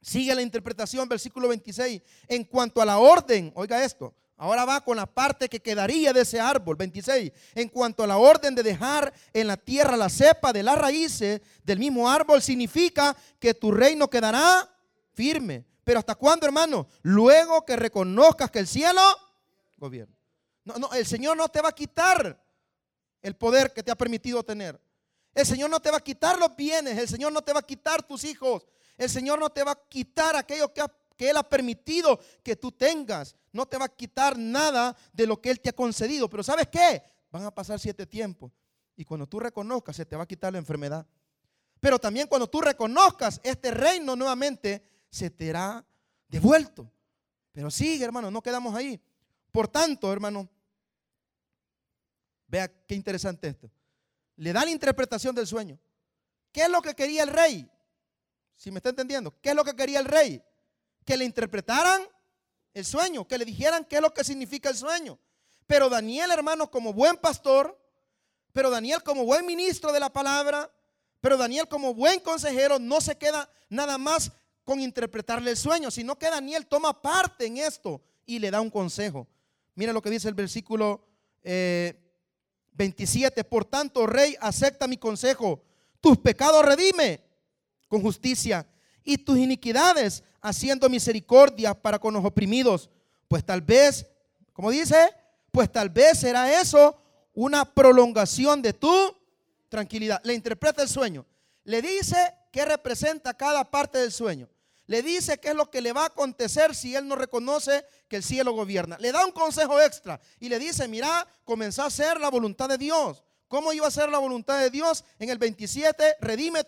Sigue la interpretación, versículo 26. En cuanto a la orden, oiga esto, ahora va con la parte que quedaría de ese árbol, 26. En cuanto a la orden de dejar en la tierra la cepa de las raíces del mismo árbol, significa que tu reino quedará firme pero ¿hasta cuándo, hermano? Luego que reconozcas que el cielo gobierna. No, no, el Señor no te va a quitar el poder que te ha permitido tener. El Señor no te va a quitar los bienes. El Señor no te va a quitar tus hijos. El Señor no te va a quitar aquello que, que Él ha permitido que tú tengas. No te va a quitar nada de lo que Él te ha concedido. Pero ¿sabes qué? Van a pasar siete tiempos. Y cuando tú reconozcas, se te va a quitar la enfermedad. Pero también cuando tú reconozcas este reino nuevamente, se te hará devuelto. Pero sigue, hermano, no quedamos ahí. Por tanto, hermano, vea qué interesante esto. Le da la interpretación del sueño. ¿Qué es lo que quería el rey? Si me está entendiendo, ¿qué es lo que quería el rey? Que le interpretaran el sueño, que le dijeran qué es lo que significa el sueño. Pero Daniel, hermano, como buen pastor, pero Daniel como buen ministro de la palabra, pero Daniel como buen consejero, no se queda nada más con interpretarle el sueño, sino que Daniel toma parte en esto y le da un consejo. Mira lo que dice el versículo 27. Eh, Por tanto, rey, acepta mi consejo. Tus pecados redime con justicia y tus iniquidades haciendo misericordia para con los oprimidos. Pues tal vez, como dice, pues tal vez será eso una prolongación de tu tranquilidad. Le interpreta el sueño. Le dice qué representa cada parte del sueño le dice qué es lo que le va a acontecer si él no reconoce que el cielo gobierna. Le da un consejo extra y le dice, mira, comenzá a hacer la voluntad de Dios. ¿Cómo iba a ser la voluntad de Dios? En el 27, redime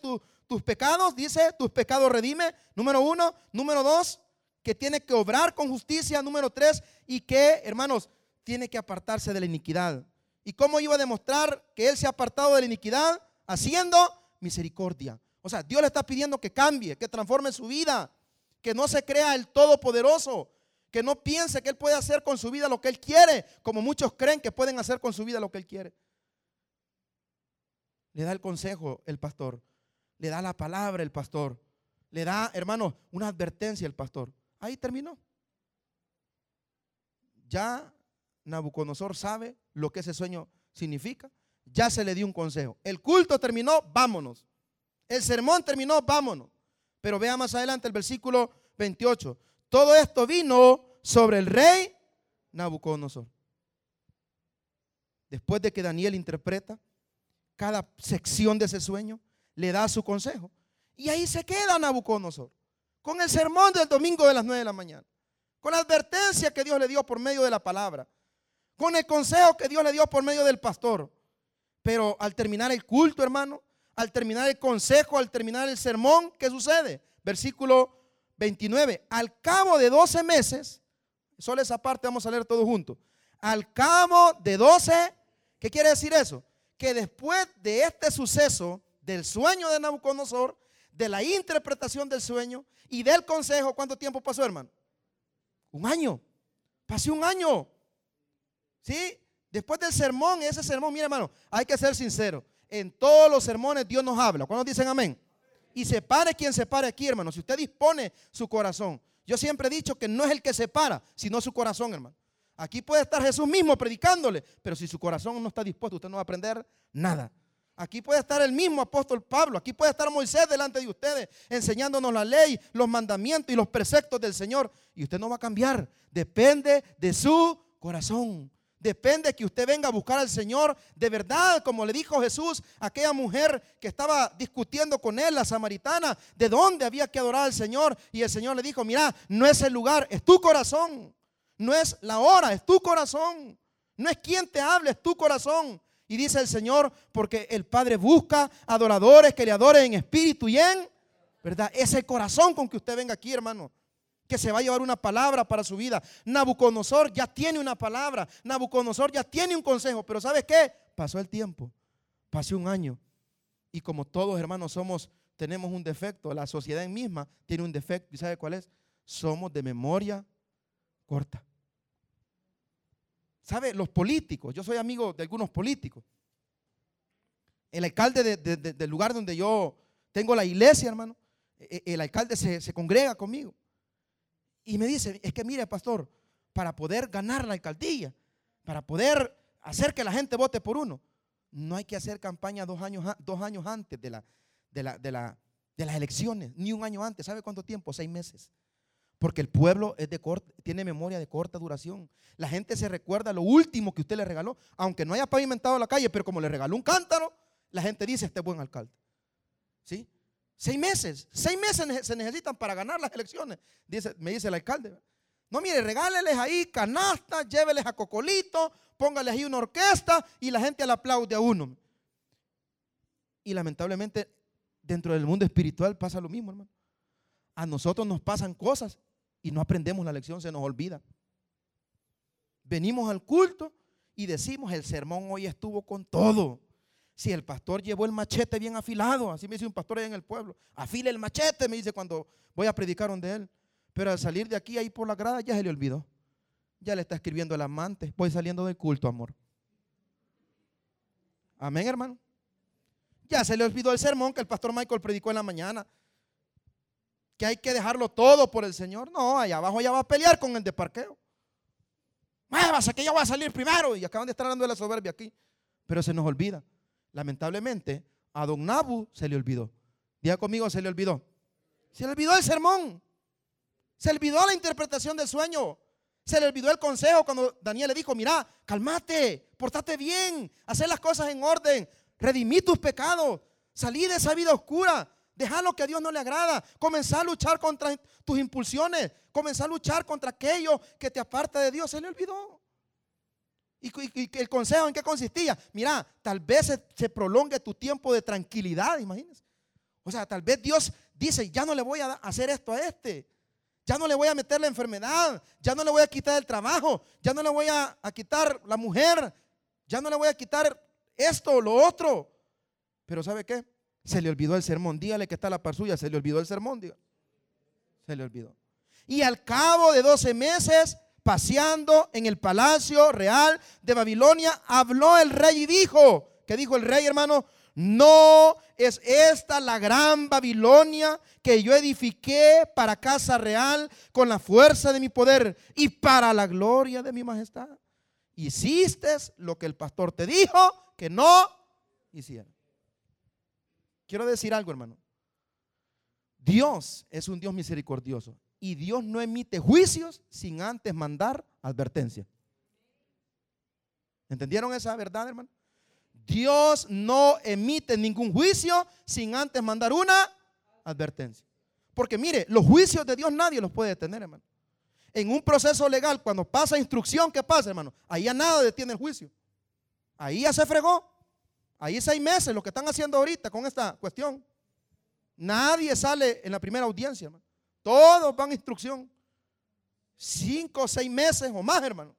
tus pecados, dice, tus pecados redime. Número uno. Número dos, que tiene que obrar con justicia. Número tres, y que, hermanos, tiene que apartarse de la iniquidad. ¿Y cómo iba a demostrar que él se ha apartado de la iniquidad? Haciendo misericordia. O sea, Dios le está pidiendo que cambie, que transforme su vida, que no se crea el todopoderoso, que no piense que Él puede hacer con su vida lo que Él quiere, como muchos creen que pueden hacer con su vida lo que Él quiere. Le da el consejo el pastor, le da la palabra el pastor, le da, hermano, una advertencia el pastor. Ahí terminó. Ya Nabucodonosor sabe lo que ese sueño significa. Ya se le dio un consejo. El culto terminó, vámonos. El sermón terminó, vámonos. Pero vea más adelante el versículo 28. Todo esto vino sobre el rey Nabucodonosor. Después de que Daniel interpreta cada sección de ese sueño, le da su consejo. Y ahí se queda Nabucodonosor. Con el sermón del domingo de las 9 de la mañana. Con la advertencia que Dios le dio por medio de la palabra. Con el consejo que Dios le dio por medio del pastor. Pero al terminar el culto, hermano, al terminar el consejo, al terminar el sermón, ¿qué sucede? Versículo 29. Al cabo de 12 meses, solo esa parte vamos a leer todos juntos. Al cabo de 12, ¿qué quiere decir eso? Que después de este suceso, del sueño de Nabucodonosor, de la interpretación del sueño y del consejo, ¿cuánto tiempo pasó, hermano? Un año. Pasé un año. ¿Sí? Después del sermón, ese sermón, mira hermano, hay que ser sincero. En todos los sermones Dios nos habla. ¿Cuándo dicen amén? Y se pare quien se pare aquí, hermano. Si usted dispone su corazón. Yo siempre he dicho que no es el que se para, sino su corazón, hermano. Aquí puede estar Jesús mismo predicándole, pero si su corazón no está dispuesto, usted no va a aprender nada. Aquí puede estar el mismo apóstol Pablo, aquí puede estar Moisés delante de ustedes, enseñándonos la ley, los mandamientos y los preceptos del Señor. Y usted no va a cambiar, depende de su corazón. Depende que usted venga a buscar al Señor de verdad, como le dijo Jesús a aquella mujer que estaba discutiendo con él, la samaritana, de dónde había que adorar al Señor. Y el Señor le dijo, mira, no es el lugar, es tu corazón. No es la hora, es tu corazón. No es quien te hable, es tu corazón. Y dice el Señor, porque el Padre busca adoradores que le adoren en espíritu y en ¿Verdad? Es el corazón con que usted venga aquí, hermano. Que se va a llevar una palabra para su vida. Nabucodonosor ya tiene una palabra. Nabucodonosor ya tiene un consejo. Pero ¿sabe qué? Pasó el tiempo. Pasó un año. Y como todos, hermanos, somos, tenemos un defecto. La sociedad misma tiene un defecto. ¿Y sabe cuál es? Somos de memoria corta. ¿Sabe? Los políticos. Yo soy amigo de algunos políticos. El alcalde del lugar donde yo tengo la iglesia, hermano e, e, el alcalde se, congrega conmigo y me dice, es que mire, pastor, para poder ganar la alcaldía, para poder hacer que la gente vote por uno, no hay que hacer campaña dos años, dos años antes de, la, de, la, de, la, de las elecciones, ni un año antes. ¿Sabe cuánto tiempo? Seis meses. Porque el pueblo tiene memoria de corta duración. La gente se recuerda lo último que usted le regaló, aunque no haya pavimentado la calle, pero como le regaló un cántaro, la gente dice, este es buen alcalde. ¿Sí? Seis meses, seis meses se necesitan para ganar las elecciones, dice, me dice el alcalde. No, mire, regáleles ahí canasta, lléveles a Cocolito, póngales ahí una orquesta y la gente le aplaude a uno. Y lamentablemente dentro del mundo espiritual pasa lo mismo, hermano. A nosotros nos pasan cosas y no aprendemos la lección, se nos olvida. Venimos al culto y decimos, el sermón hoy estuvo con todo. Si el pastor llevó el machete bien afilado, así me dice un pastor allá en el pueblo, afile el machete, me dice cuando voy a predicar donde él. Pero al salir de aquí, ahí por la grada, ya se le olvidó. Ya le está escribiendo el amante, voy saliendo del culto, amor. Amén, hermano. Ya se le olvidó el sermón que el pastor Michael predicó en la mañana. Que hay que dejarlo todo por el Señor. No, allá abajo ya va a pelear con el de parqueo. Muévase que yo voy a salir primero. Y acaban de estar hablando de la soberbia aquí. Pero se nos olvida lamentablemente, a don Nabu se le olvidó. Diga conmigo, se le olvidó. Se le olvidó el sermón. Se le olvidó la interpretación del sueño. Se le olvidó el consejo cuando Daniel le dijo, mira, cálmate, portate bien, hacer las cosas en orden, redimí tus pecados, salí de esa vida oscura, deja lo que a Dios no le agrada, comenzar a luchar contra tus impulsiones, comenzar a luchar contra aquello que te aparta de Dios. Se le olvidó. ¿Y, el consejo en qué consistía? Mira, tal vez se, prolongue tu tiempo de tranquilidad, imagínense. O sea, tal vez Dios dice, ya no le voy a hacer esto a este. Ya no le voy a meter la enfermedad. Ya no le voy a quitar el trabajo. Ya no le voy a, quitar la mujer. Ya no le voy a quitar esto o lo otro. Pero ¿sabe qué? Se le olvidó el sermón. Dígale que está la par suya. Se le olvidó el sermón. Se le olvidó. Y al cabo de 12 meses paseando en el palacio real de Babilonia, habló el rey y dijo, ¿qué dijo el rey hermano? No es esta la gran Babilonia que yo edifiqué para casa real con la fuerza de mi poder y para la gloria de mi majestad. Hiciste lo que el pastor te dijo que no hiciera. Quiero decir algo, hermano. Dios es un Dios misericordioso y Dios no emite juicios sin antes mandar advertencia. ¿Entendieron esa verdad, hermano? Dios no emite ningún juicio sin antes mandar una advertencia. Porque mire, los juicios de Dios nadie los puede detener, hermano. En un proceso legal, cuando pasa instrucción, ¿qué pasa, hermano? Ahí ya nada detiene el juicio. Ahí ya se fregó. Ahí seis meses, lo que están haciendo ahorita con esta cuestión. Nadie sale en la primera audiencia, hermano. Todos van a instrucción. Cinco o seis meses o más, hermano.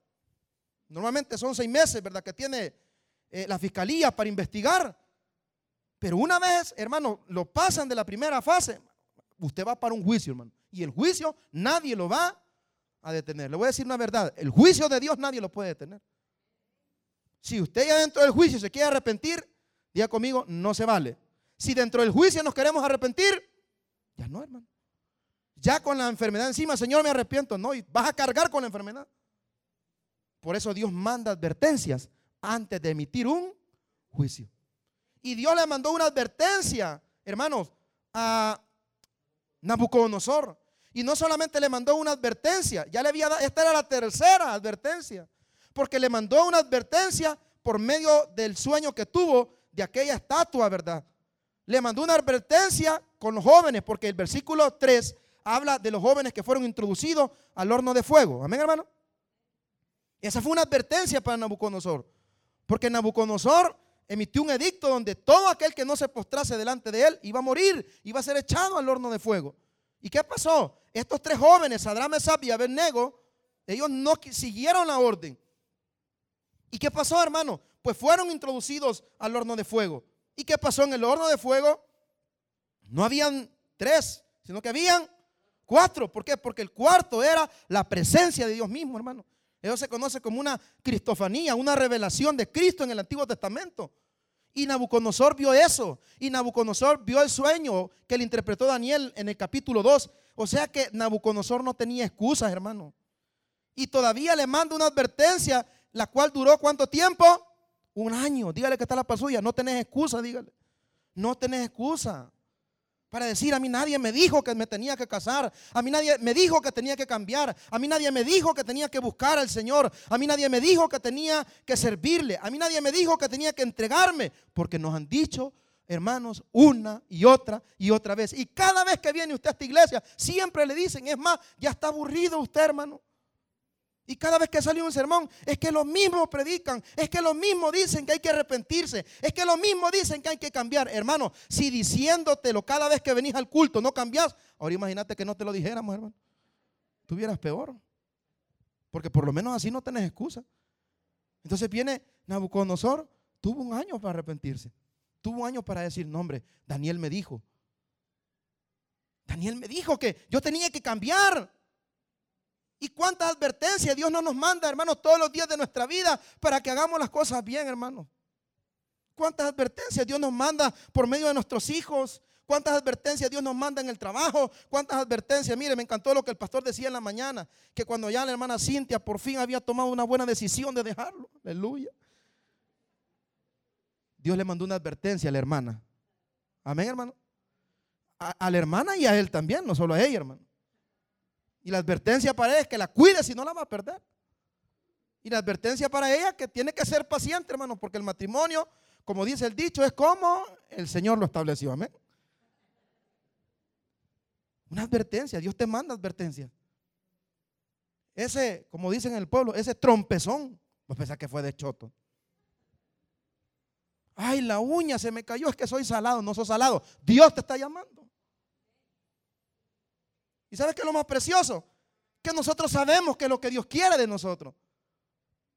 Normalmente son seis meses, ¿verdad? Que tiene eh, la fiscalía para investigar. Pero una vez, hermano, lo pasan de la primera fase, usted va para un juicio, hermano. Y el juicio nadie lo va a detener. Le voy a decir una verdad. El juicio de Dios nadie lo puede detener. Si usted ya dentro del juicio se quiere arrepentir, diga conmigo, no se vale. Si dentro del juicio nos queremos arrepentir, ya no, hermano ya con la enfermedad encima, Señor, me arrepiento. No, y vas a cargar con la enfermedad. Por eso Dios manda advertencias antes de emitir un juicio. Y Dios le mandó una advertencia, hermanos, a Nabucodonosor. Y no solamente le mandó una advertencia, ya le había dado, esta era la tercera advertencia, porque le mandó una advertencia por medio del sueño que tuvo de aquella estatua, ¿verdad? Le mandó una advertencia con los jóvenes, porque el versículo 3 habla de los jóvenes que fueron introducidos al horno de fuego. Amén, hermano. Esa fue una advertencia para Nabucodonosor. Porque Nabucodonosor emitió un edicto donde todo aquel que no se postrase delante de él iba a morir, iba a ser echado al horno de fuego. ¿Y qué pasó? Estos tres jóvenes, Sadram, Mesab y Abednego, ellos no siguieron la orden. ¿Y qué pasó, hermano? Pues fueron introducidos al horno de fuego. ¿Y qué pasó en el horno de fuego? No habían tres, sino que habían cuatro. ¿Por qué? Porque el cuarto era la presencia de Dios mismo, hermano. Eso se conoce como una cristofanía, una revelación de Cristo en el Antiguo Testamento. Y Nabucodonosor vio eso. Y Nabucodonosor vio el sueño que le interpretó Daniel en el capítulo 2. O sea que Nabucodonosor no tenía excusas, hermano. Y todavía le manda una advertencia, la cual duró cuánto tiempo? Un año. Dígale que está la pasuya. No tenés excusa, dígale. No tenés excusa para decir, a mí nadie me dijo que me tenía que casar, a mí nadie me dijo que tenía que cambiar, a mí nadie me dijo que tenía que buscar al Señor, a mí nadie me dijo que tenía que servirle, a mí nadie me dijo que tenía que entregarme, porque nos han dicho, hermanos, una y otra y otra vez. Y cada vez que viene usted a esta iglesia, siempre le dicen, es más, ya está aburrido usted, hermano. Y cada vez que sale un sermón, es que lo mismo predican, es que lo mismo dicen que hay que arrepentirse, es que lo mismo dicen que hay que cambiar. Hermano, si diciéndotelo cada vez que venís al culto no cambias, ahora imagínate que no te lo dijéramos, hermano. Tuvieras peor. Porque por lo menos así no tenés excusa. Entonces viene Nabucodonosor, tuvo un año para arrepentirse. Tuvo un año para decir, no hombre, Daniel me dijo. Daniel me dijo que yo tenía que cambiar. ¿Y cuántas advertencias Dios no nos manda, hermanos, todos los días de nuestra vida para que hagamos las cosas bien, hermanos? ¿Cuántas advertencias Dios nos manda por medio de nuestros hijos? ¿Cuántas advertencias Dios nos manda en el trabajo? ¿Cuántas advertencias? Mire, me encantó lo que el pastor decía en la mañana, que cuando ya la hermana Cintia por fin había tomado una buena decisión de dejarlo. Aleluya. Dios le mandó una advertencia a la hermana. Amén, hermano. A la hermana y a él también, no solo a ella, hermano. Y la advertencia para ella es que la cuide si no la va a perder. Y la advertencia para ella que tiene que ser paciente, hermano, porque el matrimonio, como dice el dicho, es como el Señor lo estableció. Amén. Una advertencia, Dios te manda advertencia. Ese, como dicen en el pueblo, ese trompezón, pues pensás que fue de choto. Ay, la uña se me cayó, es que soy salado, no soy salado. Dios te está llamando. ¿Y sabes qué es lo más precioso? Que nosotros sabemos que es lo que Dios quiere de nosotros.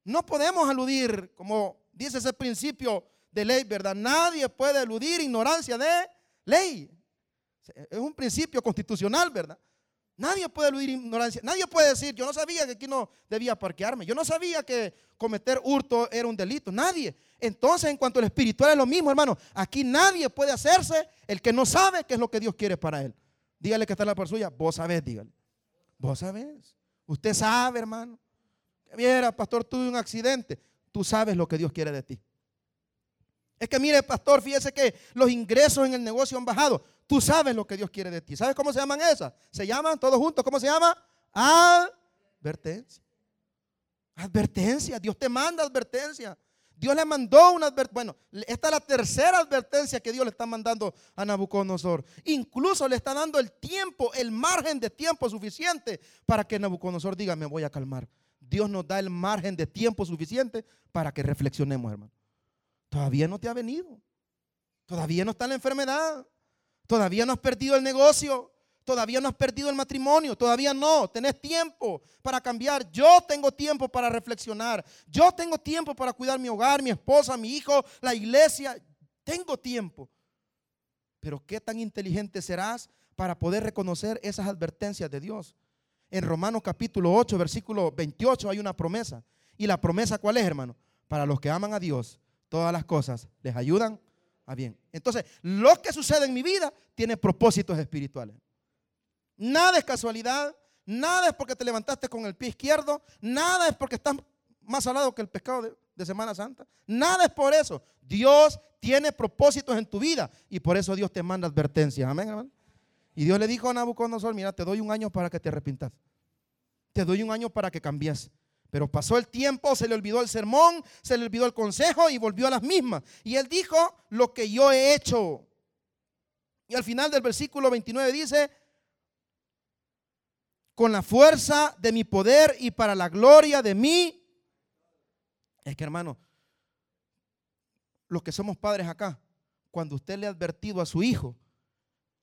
No podemos aludir, como dice ese principio de ley, ¿verdad? Nadie puede eludir ignorancia de ley. Es un principio constitucional, ¿verdad? Nadie puede eludir ignorancia. Nadie puede decir, yo no sabía que aquí no debía parquearme. Yo no sabía que cometer hurto era un delito. Nadie. Entonces, en cuanto al espiritual es lo mismo, hermano. Aquí nadie puede hacerse el que no sabe qué es lo que Dios quiere para él. Dígale que está la por suya. Vos sabés, dígale. Vos sabés. Usted sabe, hermano. Que viera, pastor, tuve un accidente. Tú sabes lo que Dios quiere de ti. Es que mire, pastor, fíjese que los ingresos en el negocio han bajado. Tú sabes lo que Dios quiere de ti. ¿Sabes cómo se llaman esas? Se llaman todos juntos. ¿Cómo se llama? Advertencia. Advertencia. Dios te manda advertencia. Dios le mandó una advertencia. Bueno, esta es la tercera advertencia que Dios le está mandando a Nabucodonosor. Incluso le está dando el tiempo, el margen de tiempo suficiente para que Nabucodonosor diga, me voy a calmar. Dios nos da el margen de tiempo suficiente para que reflexionemos, hermano. Todavía no te ha venido. Todavía no está la enfermedad. Todavía no has perdido el negocio. Todavía no has perdido el matrimonio, todavía no, tenés tiempo para cambiar. Yo tengo tiempo para reflexionar. Yo tengo tiempo para cuidar mi hogar, mi esposa, mi hijo, la iglesia. Tengo tiempo. Pero qué tan inteligente serás para poder reconocer esas advertencias de Dios. En Romanos capítulo 8, versículo 28 hay una promesa. ¿Y la promesa cuál es, hermano? Para los que aman a Dios, todas las cosas les ayudan a bien. Entonces, lo que sucede en mi vida tiene propósitos espirituales. Nada es casualidad, nada es porque te levantaste con el pie izquierdo, nada es porque estás más salado que el pescado de, Semana Santa. Nada es por eso. Dios tiene propósitos en tu vida y por eso Dios te manda advertencias. Amén. Y Dios le dijo a Nabucodonosor, mira, te doy un año para que te arrepintas. Te doy un año para que cambies. Pero pasó el tiempo, se le olvidó el sermón, se le olvidó el consejo y volvió a las mismas. Y él dijo, lo que yo he hecho. Y al final del versículo 29 dice, con la fuerza de mi poder y para la gloria de mí. Es que hermano, los que somos padres acá, cuando usted le ha advertido a su hijo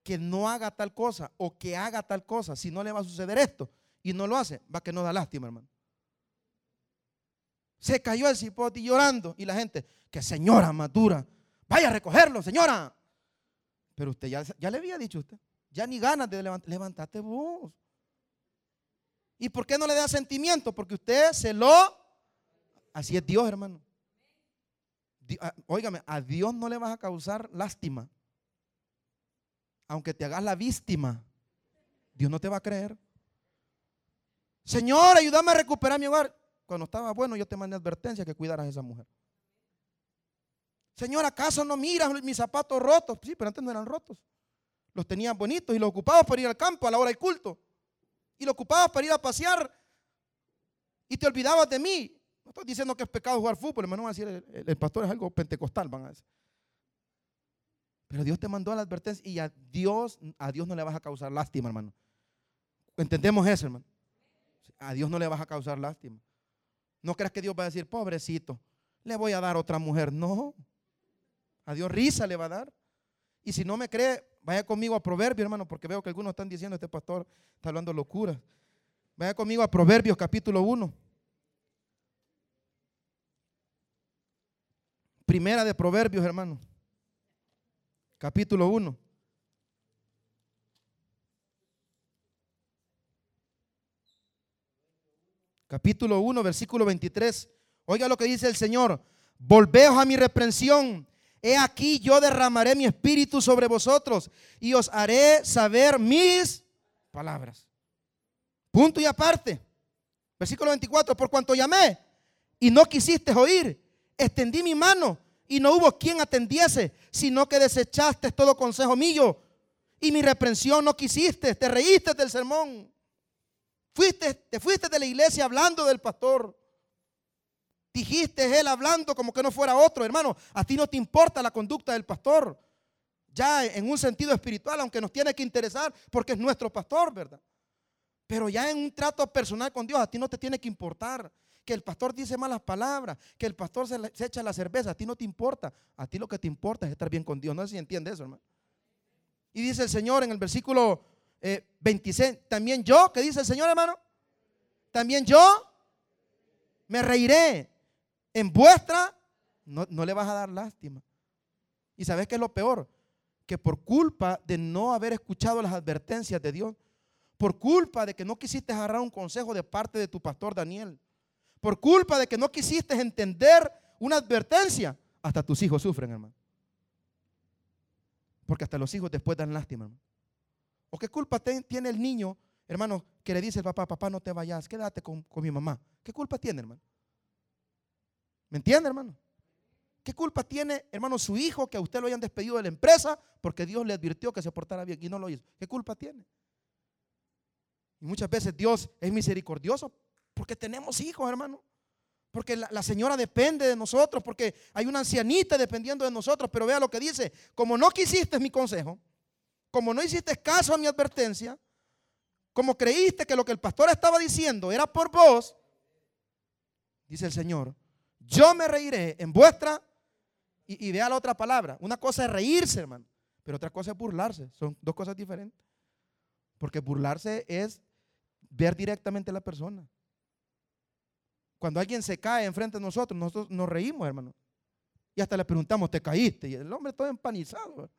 que no haga tal cosa o que haga tal cosa, si no le va a suceder esto y no lo hace, va que no da lástima, hermano. Se cayó el cipote llorando y la gente, que señora madura, vaya a recogerlo, señora. Pero usted ya, ya le había dicho usted, ya ni ganas de levantar, levantate vos. ¿Y por qué no le da sentimiento? Porque usted se lo... Así es Dios, hermano. Óigame, a Dios no le vas a causar lástima. Aunque te hagas la víctima, Dios no te va a creer. Señor, ayúdame a recuperar mi hogar. Cuando estaba bueno, yo te mandé advertencia que cuidaras a esa mujer. Señor, ¿acaso no miras mis zapatos rotos? Sí, pero antes no eran rotos. Los tenías bonitos y los ocupabas para ir al campo a la hora del culto y lo ocupabas para ir a pasear y te olvidabas de mí. No estoy diciendo que es pecado jugar fútbol, hermano, van a decir, el, pastor es algo pentecostal, van a decir. Pero Dios te mandó la advertencia y a Dios, a Dios no le vas a causar lástima, hermano. ¿Entendemos eso, hermano? A Dios no le vas a causar lástima. No creas que Dios va a decir, pobrecito, le voy a dar otra mujer. No. A Dios risa le va a dar. Y si no me cree, Vaya conmigo a Proverbios, hermano, porque veo que algunos están diciendo, este pastor está hablando locura. Vaya conmigo a Proverbios capítulo 1. Primera de Proverbios, hermano. Capítulo 1. Capítulo 1, versículo 23. Oiga lo que dice el Señor. Volveos a mi reprensión He aquí yo derramaré mi espíritu sobre vosotros y os haré saber mis palabras. Punto y aparte. Versículo 24, por cuanto llamé y no quisiste oír, extendí mi mano y no hubo quien atendiese, sino que desechaste todo consejo mío y mi reprensión no quisiste, te reíste del sermón. Fuiste, te fuiste de la iglesia hablando del pastor. Dijiste él hablando como que no fuera otro, hermano. A ti no te importa la conducta del pastor. Ya en un sentido espiritual, aunque nos tiene que interesar porque es nuestro pastor, ¿verdad? Pero ya en un trato personal con Dios, a ti no te tiene que importar. Que el pastor dice malas palabras, que el pastor se, echa la cerveza, a ti no te importa. A ti lo que te importa es estar bien con Dios. No sé si entiende eso, hermano. Y dice el Señor en el versículo 26, eh, también yo, ¿qué dice el Señor, hermano? También yo me reiré en vuestra, no, le vas a dar lástima. ¿Y sabes qué es lo peor? Que por culpa de no haber escuchado las advertencias de Dios, por culpa de que no quisiste agarrar un consejo de parte de tu pastor Daniel, por culpa de que no quisiste entender una advertencia, hasta tus hijos sufren, hermano. Porque hasta los hijos después dan lástima, hermano. ¿O qué culpa tiene el niño, hermano, que le dice al papá, papá, no te vayas, quédate con, con mi mamá? ¿Qué culpa tiene, hermano? ¿Me entiende, hermano? ¿Qué culpa tiene, hermano, su hijo que a usted lo hayan despedido de la empresa porque Dios le advirtió que se portara bien y no lo hizo? ¿Qué culpa tiene? Y muchas veces Dios es misericordioso porque tenemos hijos, hermano. Porque la, señora depende de nosotros, porque hay una ancianita dependiendo de nosotros. Pero vea lo que dice, como no quisiste mi consejo, como no hiciste caso a mi advertencia, como creíste que lo que el pastor estaba diciendo era por vos, dice el Señor, yo me reiré en vuestra. Y, vea la otra palabra. Una cosa es reírse, hermano. Pero otra cosa es burlarse. Son dos cosas diferentes. Porque burlarse es ver directamente a la persona. Cuando alguien se cae enfrente de nosotros, nosotros nos reímos, hermano. Y hasta le preguntamos, ¿te caíste? Y el hombre todo empanizado.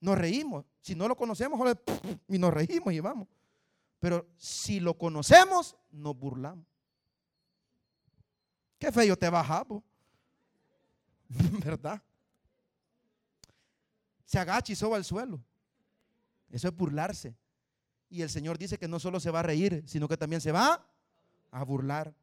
Nos reímos. Si no lo conocemos, y nos reímos y vamos. Pero si lo conocemos, nos burlamos. Qué feo te baja, ¿verdad? Se agacha y soba al suelo. Eso es burlarse. Y el Señor dice que no solo se va a reír, sino que también se va a burlar.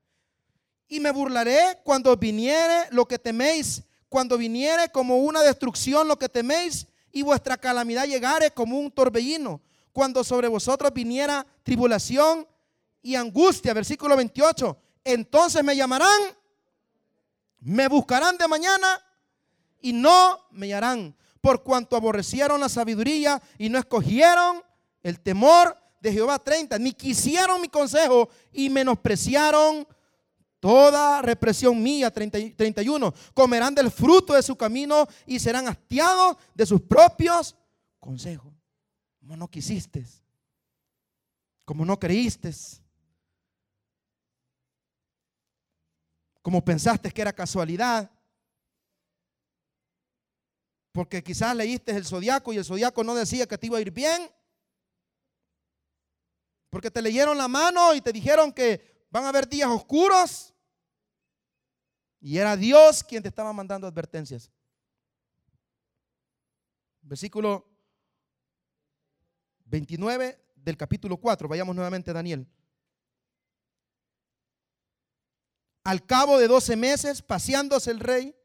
Y me burlaré cuando viniere lo que teméis, cuando viniere como una destrucción lo que teméis, y vuestra calamidad llegare como un torbellino, cuando sobre vosotros viniera tribulación y angustia. Versículo 28. Entonces me llamarán me buscarán de mañana y no me hallarán, por cuanto aborrecieron la sabiduría y no escogieron el temor de Jehová 30, ni quisieron mi consejo y menospreciaron toda represión mía, 31, comerán del fruto de su camino y serán hastiados de sus propios consejos. Como no quisiste, como no creíste, como pensaste que era casualidad, porque quizás leíste el zodiaco y el zodiaco no decía que te iba a ir bien. Porque te leyeron la mano y te dijeron que van a haber días oscuros. Y era Dios quien te estaba mandando advertencias. Versículo 29 del capítulo 4. Vayamos nuevamente a Daniel. Al cabo de 12 meses, paseándose el rey,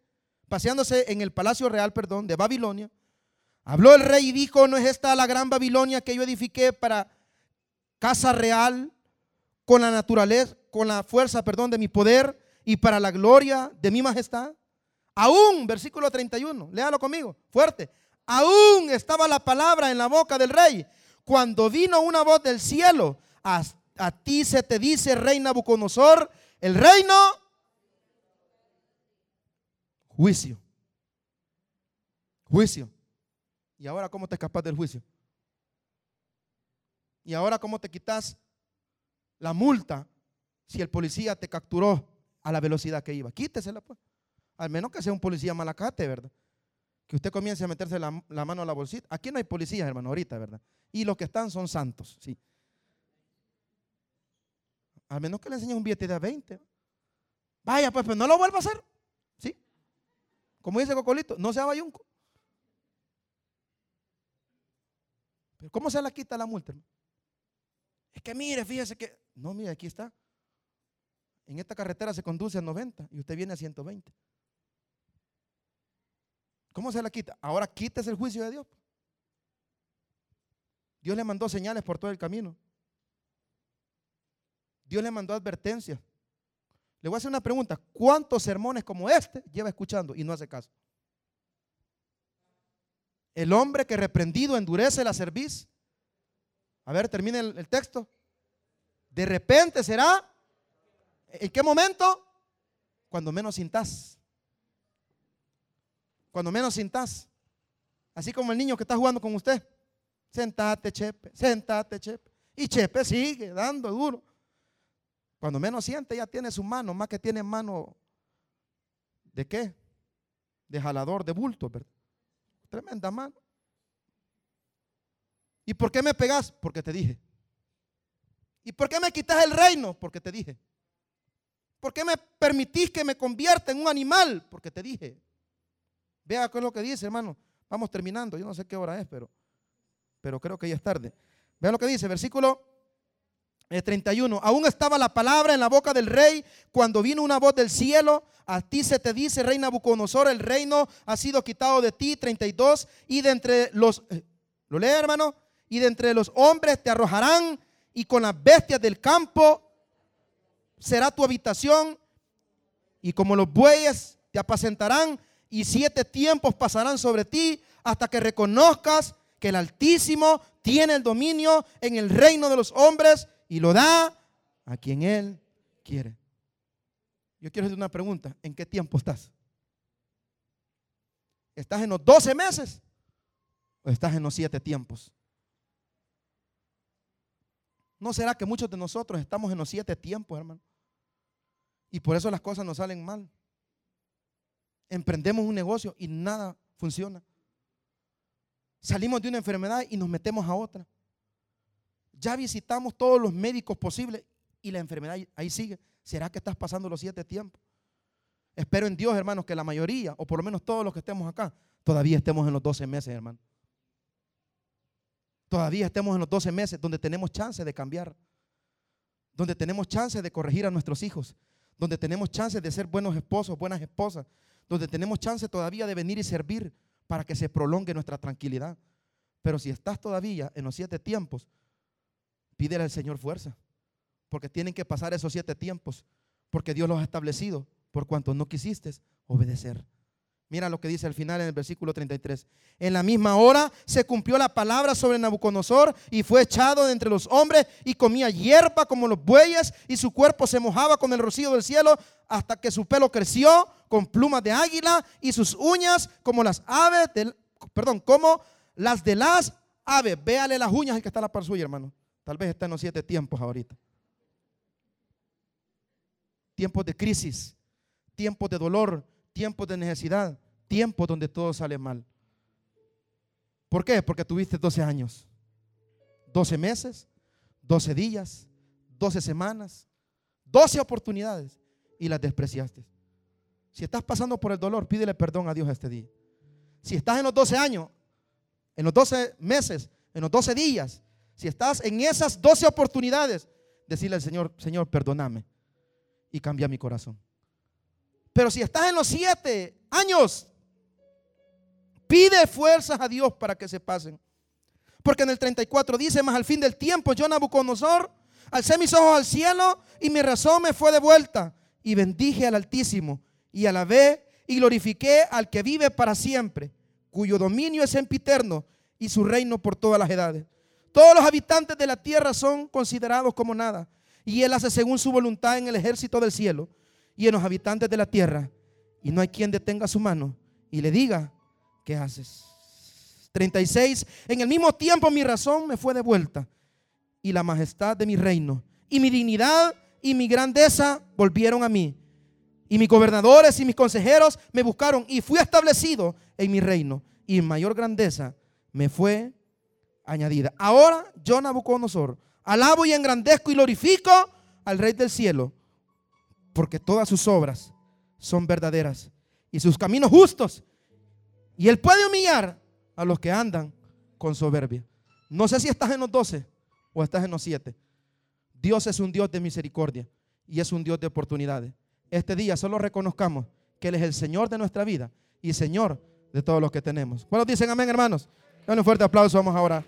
paseándose en el palacio real, perdón, de Babilonia, habló el rey y dijo, ¿no es esta la gran Babilonia que yo edifiqué para casa real con la naturaleza, con la fuerza, perdón, de mi poder y para la gloria de mi majestad? Aún, versículo 31, léalo conmigo, fuerte. Aún estaba la palabra en la boca del rey cuando vino una voz del cielo. A, a ti se te dice, rey Nabucodonosor, el reino Juicio. Juicio. ¿Y ahora cómo te escapas del juicio? ¿Y ahora cómo te quitas la multa si el policía te capturó a la velocidad que iba? Quítesela pues. Al menos que sea un policía malacate, ¿verdad? Que usted comience a meterse la, mano a la bolsita. Aquí no hay policías, hermano, ahorita, ¿verdad? Y los que están son santos, sí. Al menos que le enseñe un billete de 20. Vaya, pues, pero no lo vuelva a hacer. Como dice Cocolito, no sea bayunco. Pero ¿cómo se la quita la multa? Es que mire, fíjese que... No, mire, aquí está. En esta carretera se conduce a 90 y usted viene a 120. ¿Cómo se la quita? Ahora quítese el juicio de Dios. Dios le mandó señales por todo el camino. Dios le mandó advertencias. Le voy a hacer una pregunta. ¿Cuántos sermones como este lleva escuchando y no hace caso? El hombre que reprendido endurece la cerviz. A ver, termine el, texto. De repente será. ¿En qué momento? Cuando menos sintas. Cuando menos sintas. Así como el niño que está jugando con usted. Sentate, Chepe. Sentate, Chepe. Y Chepe sigue dando duro. Cuando menos siente, ya tiene su mano, más que tiene mano de qué? De jalador, de bulto, ¿verdad? Tremenda mano. ¿Y por qué me pegas? Porque te dije. ¿Y por qué me quitas el reino? Porque te dije. ¿Por qué me permitís que me convierta en un animal? Porque te dije. Vea qué es lo que dice, hermano. Vamos terminando. Yo no sé qué hora es, pero, pero creo que ya es tarde. Vea lo que dice, versículo 31. Eh, Aún estaba la palabra en la boca del rey cuando vino una voz del cielo. A ti se te dice, rey Nabucodonosor, el reino ha sido quitado de ti. 32. Y de entre los, eh, ¿lo lee hermano? Y de entre los hombres te arrojarán y con las bestias del campo será tu habitación. Y como los bueyes te apacentarán y siete tiempos pasarán sobre ti hasta que reconozcas que el Altísimo tiene el dominio en el reino de los hombres y lo da a quien Él quiere. Yo quiero hacer una pregunta. ¿En qué tiempo estás? ¿Estás en los 12 meses o estás en los 7 tiempos? ¿No será que muchos de nosotros estamos en los 7 tiempos, hermano? Y por eso las cosas nos salen mal. Emprendemos un negocio y nada funciona. Salimos de una enfermedad y nos metemos a otra. Ya visitamos todos los médicos posibles y la enfermedad ahí sigue. ¿Será que estás pasando los siete tiempos? Espero en Dios, hermanos, que la mayoría, o por lo menos todos los que estemos acá, todavía estemos en los 12 meses, hermano. Todavía estemos en los 12 meses donde tenemos chance de cambiar, donde tenemos chance de corregir a nuestros hijos, donde tenemos chance de ser buenos esposos, buenas esposas, donde tenemos chance todavía de venir y servir para que se prolongue nuestra tranquilidad. Pero si estás todavía en los siete tiempos, Pídele al Señor fuerza, porque tienen que pasar esos siete tiempos, porque Dios los ha establecido por cuanto no quisiste obedecer. Mira lo que dice al final en el versículo 33. En la misma hora se cumplió la palabra sobre Nabucodonosor y fue echado de entre los hombres y comía hierba como los bueyes y su cuerpo se mojaba con el rocío del cielo hasta que su pelo creció con plumas de águila y sus uñas como las aves del, perdón, como las de las aves. Véale las uñas el que está a la par suya, hermano. Tal vez está en los siete tiempos ahorita. Tiempos de crisis, tiempos de dolor, tiempos de necesidad, tiempos donde todo sale mal. ¿Por qué? Porque tuviste 12 años, 12 meses, 12 días, 12 semanas, 12 oportunidades y las despreciaste. Si estás pasando por el dolor, pídele perdón a Dios este día. Si estás en los 12 años, en los 12 meses, en los 12 días, si estás en esas 12 oportunidades, decirle al Señor, Señor, perdóname y cambia mi corazón. Pero si estás en los siete años, pide fuerzas a Dios para que se pasen. Porque en el 34 dice, más al fin del tiempo, yo Nabucodonosor, alcé mis ojos al cielo y mi razón me fue de vuelta. Y bendije al Altísimo y alabé y glorifiqué al que vive para siempre, cuyo dominio es sempiterno y su reino por todas las edades. Todos los habitantes de la tierra son considerados como nada, y él hace según su voluntad en el ejército del cielo y en los habitantes de la tierra, y no hay quien detenga su mano y le diga, ¿qué haces? 36, en el mismo tiempo mi razón me fue devuelta, y la majestad de mi reino, y mi dignidad y mi grandeza volvieron a mí. Y mis gobernadores y mis consejeros me buscaron y fui establecido en mi reino. Y mayor grandeza me fue añadida. Ahora yo, Nabucodonosor, alabo y engrandezco y glorifico al Rey del cielo, porque todas sus obras son verdaderas y sus caminos justos. Y Él puede humillar a los que andan con soberbia. No sé si estás en los 12 o estás en los 7. Dios es un Dios de misericordia y es un Dios de oportunidades. Este día solo reconozcamos que Él es el Señor de nuestra vida y Señor de todos los que tenemos. ¿Cuántos dicen amén, hermanos? Dale un fuerte aplauso, vamos ahora.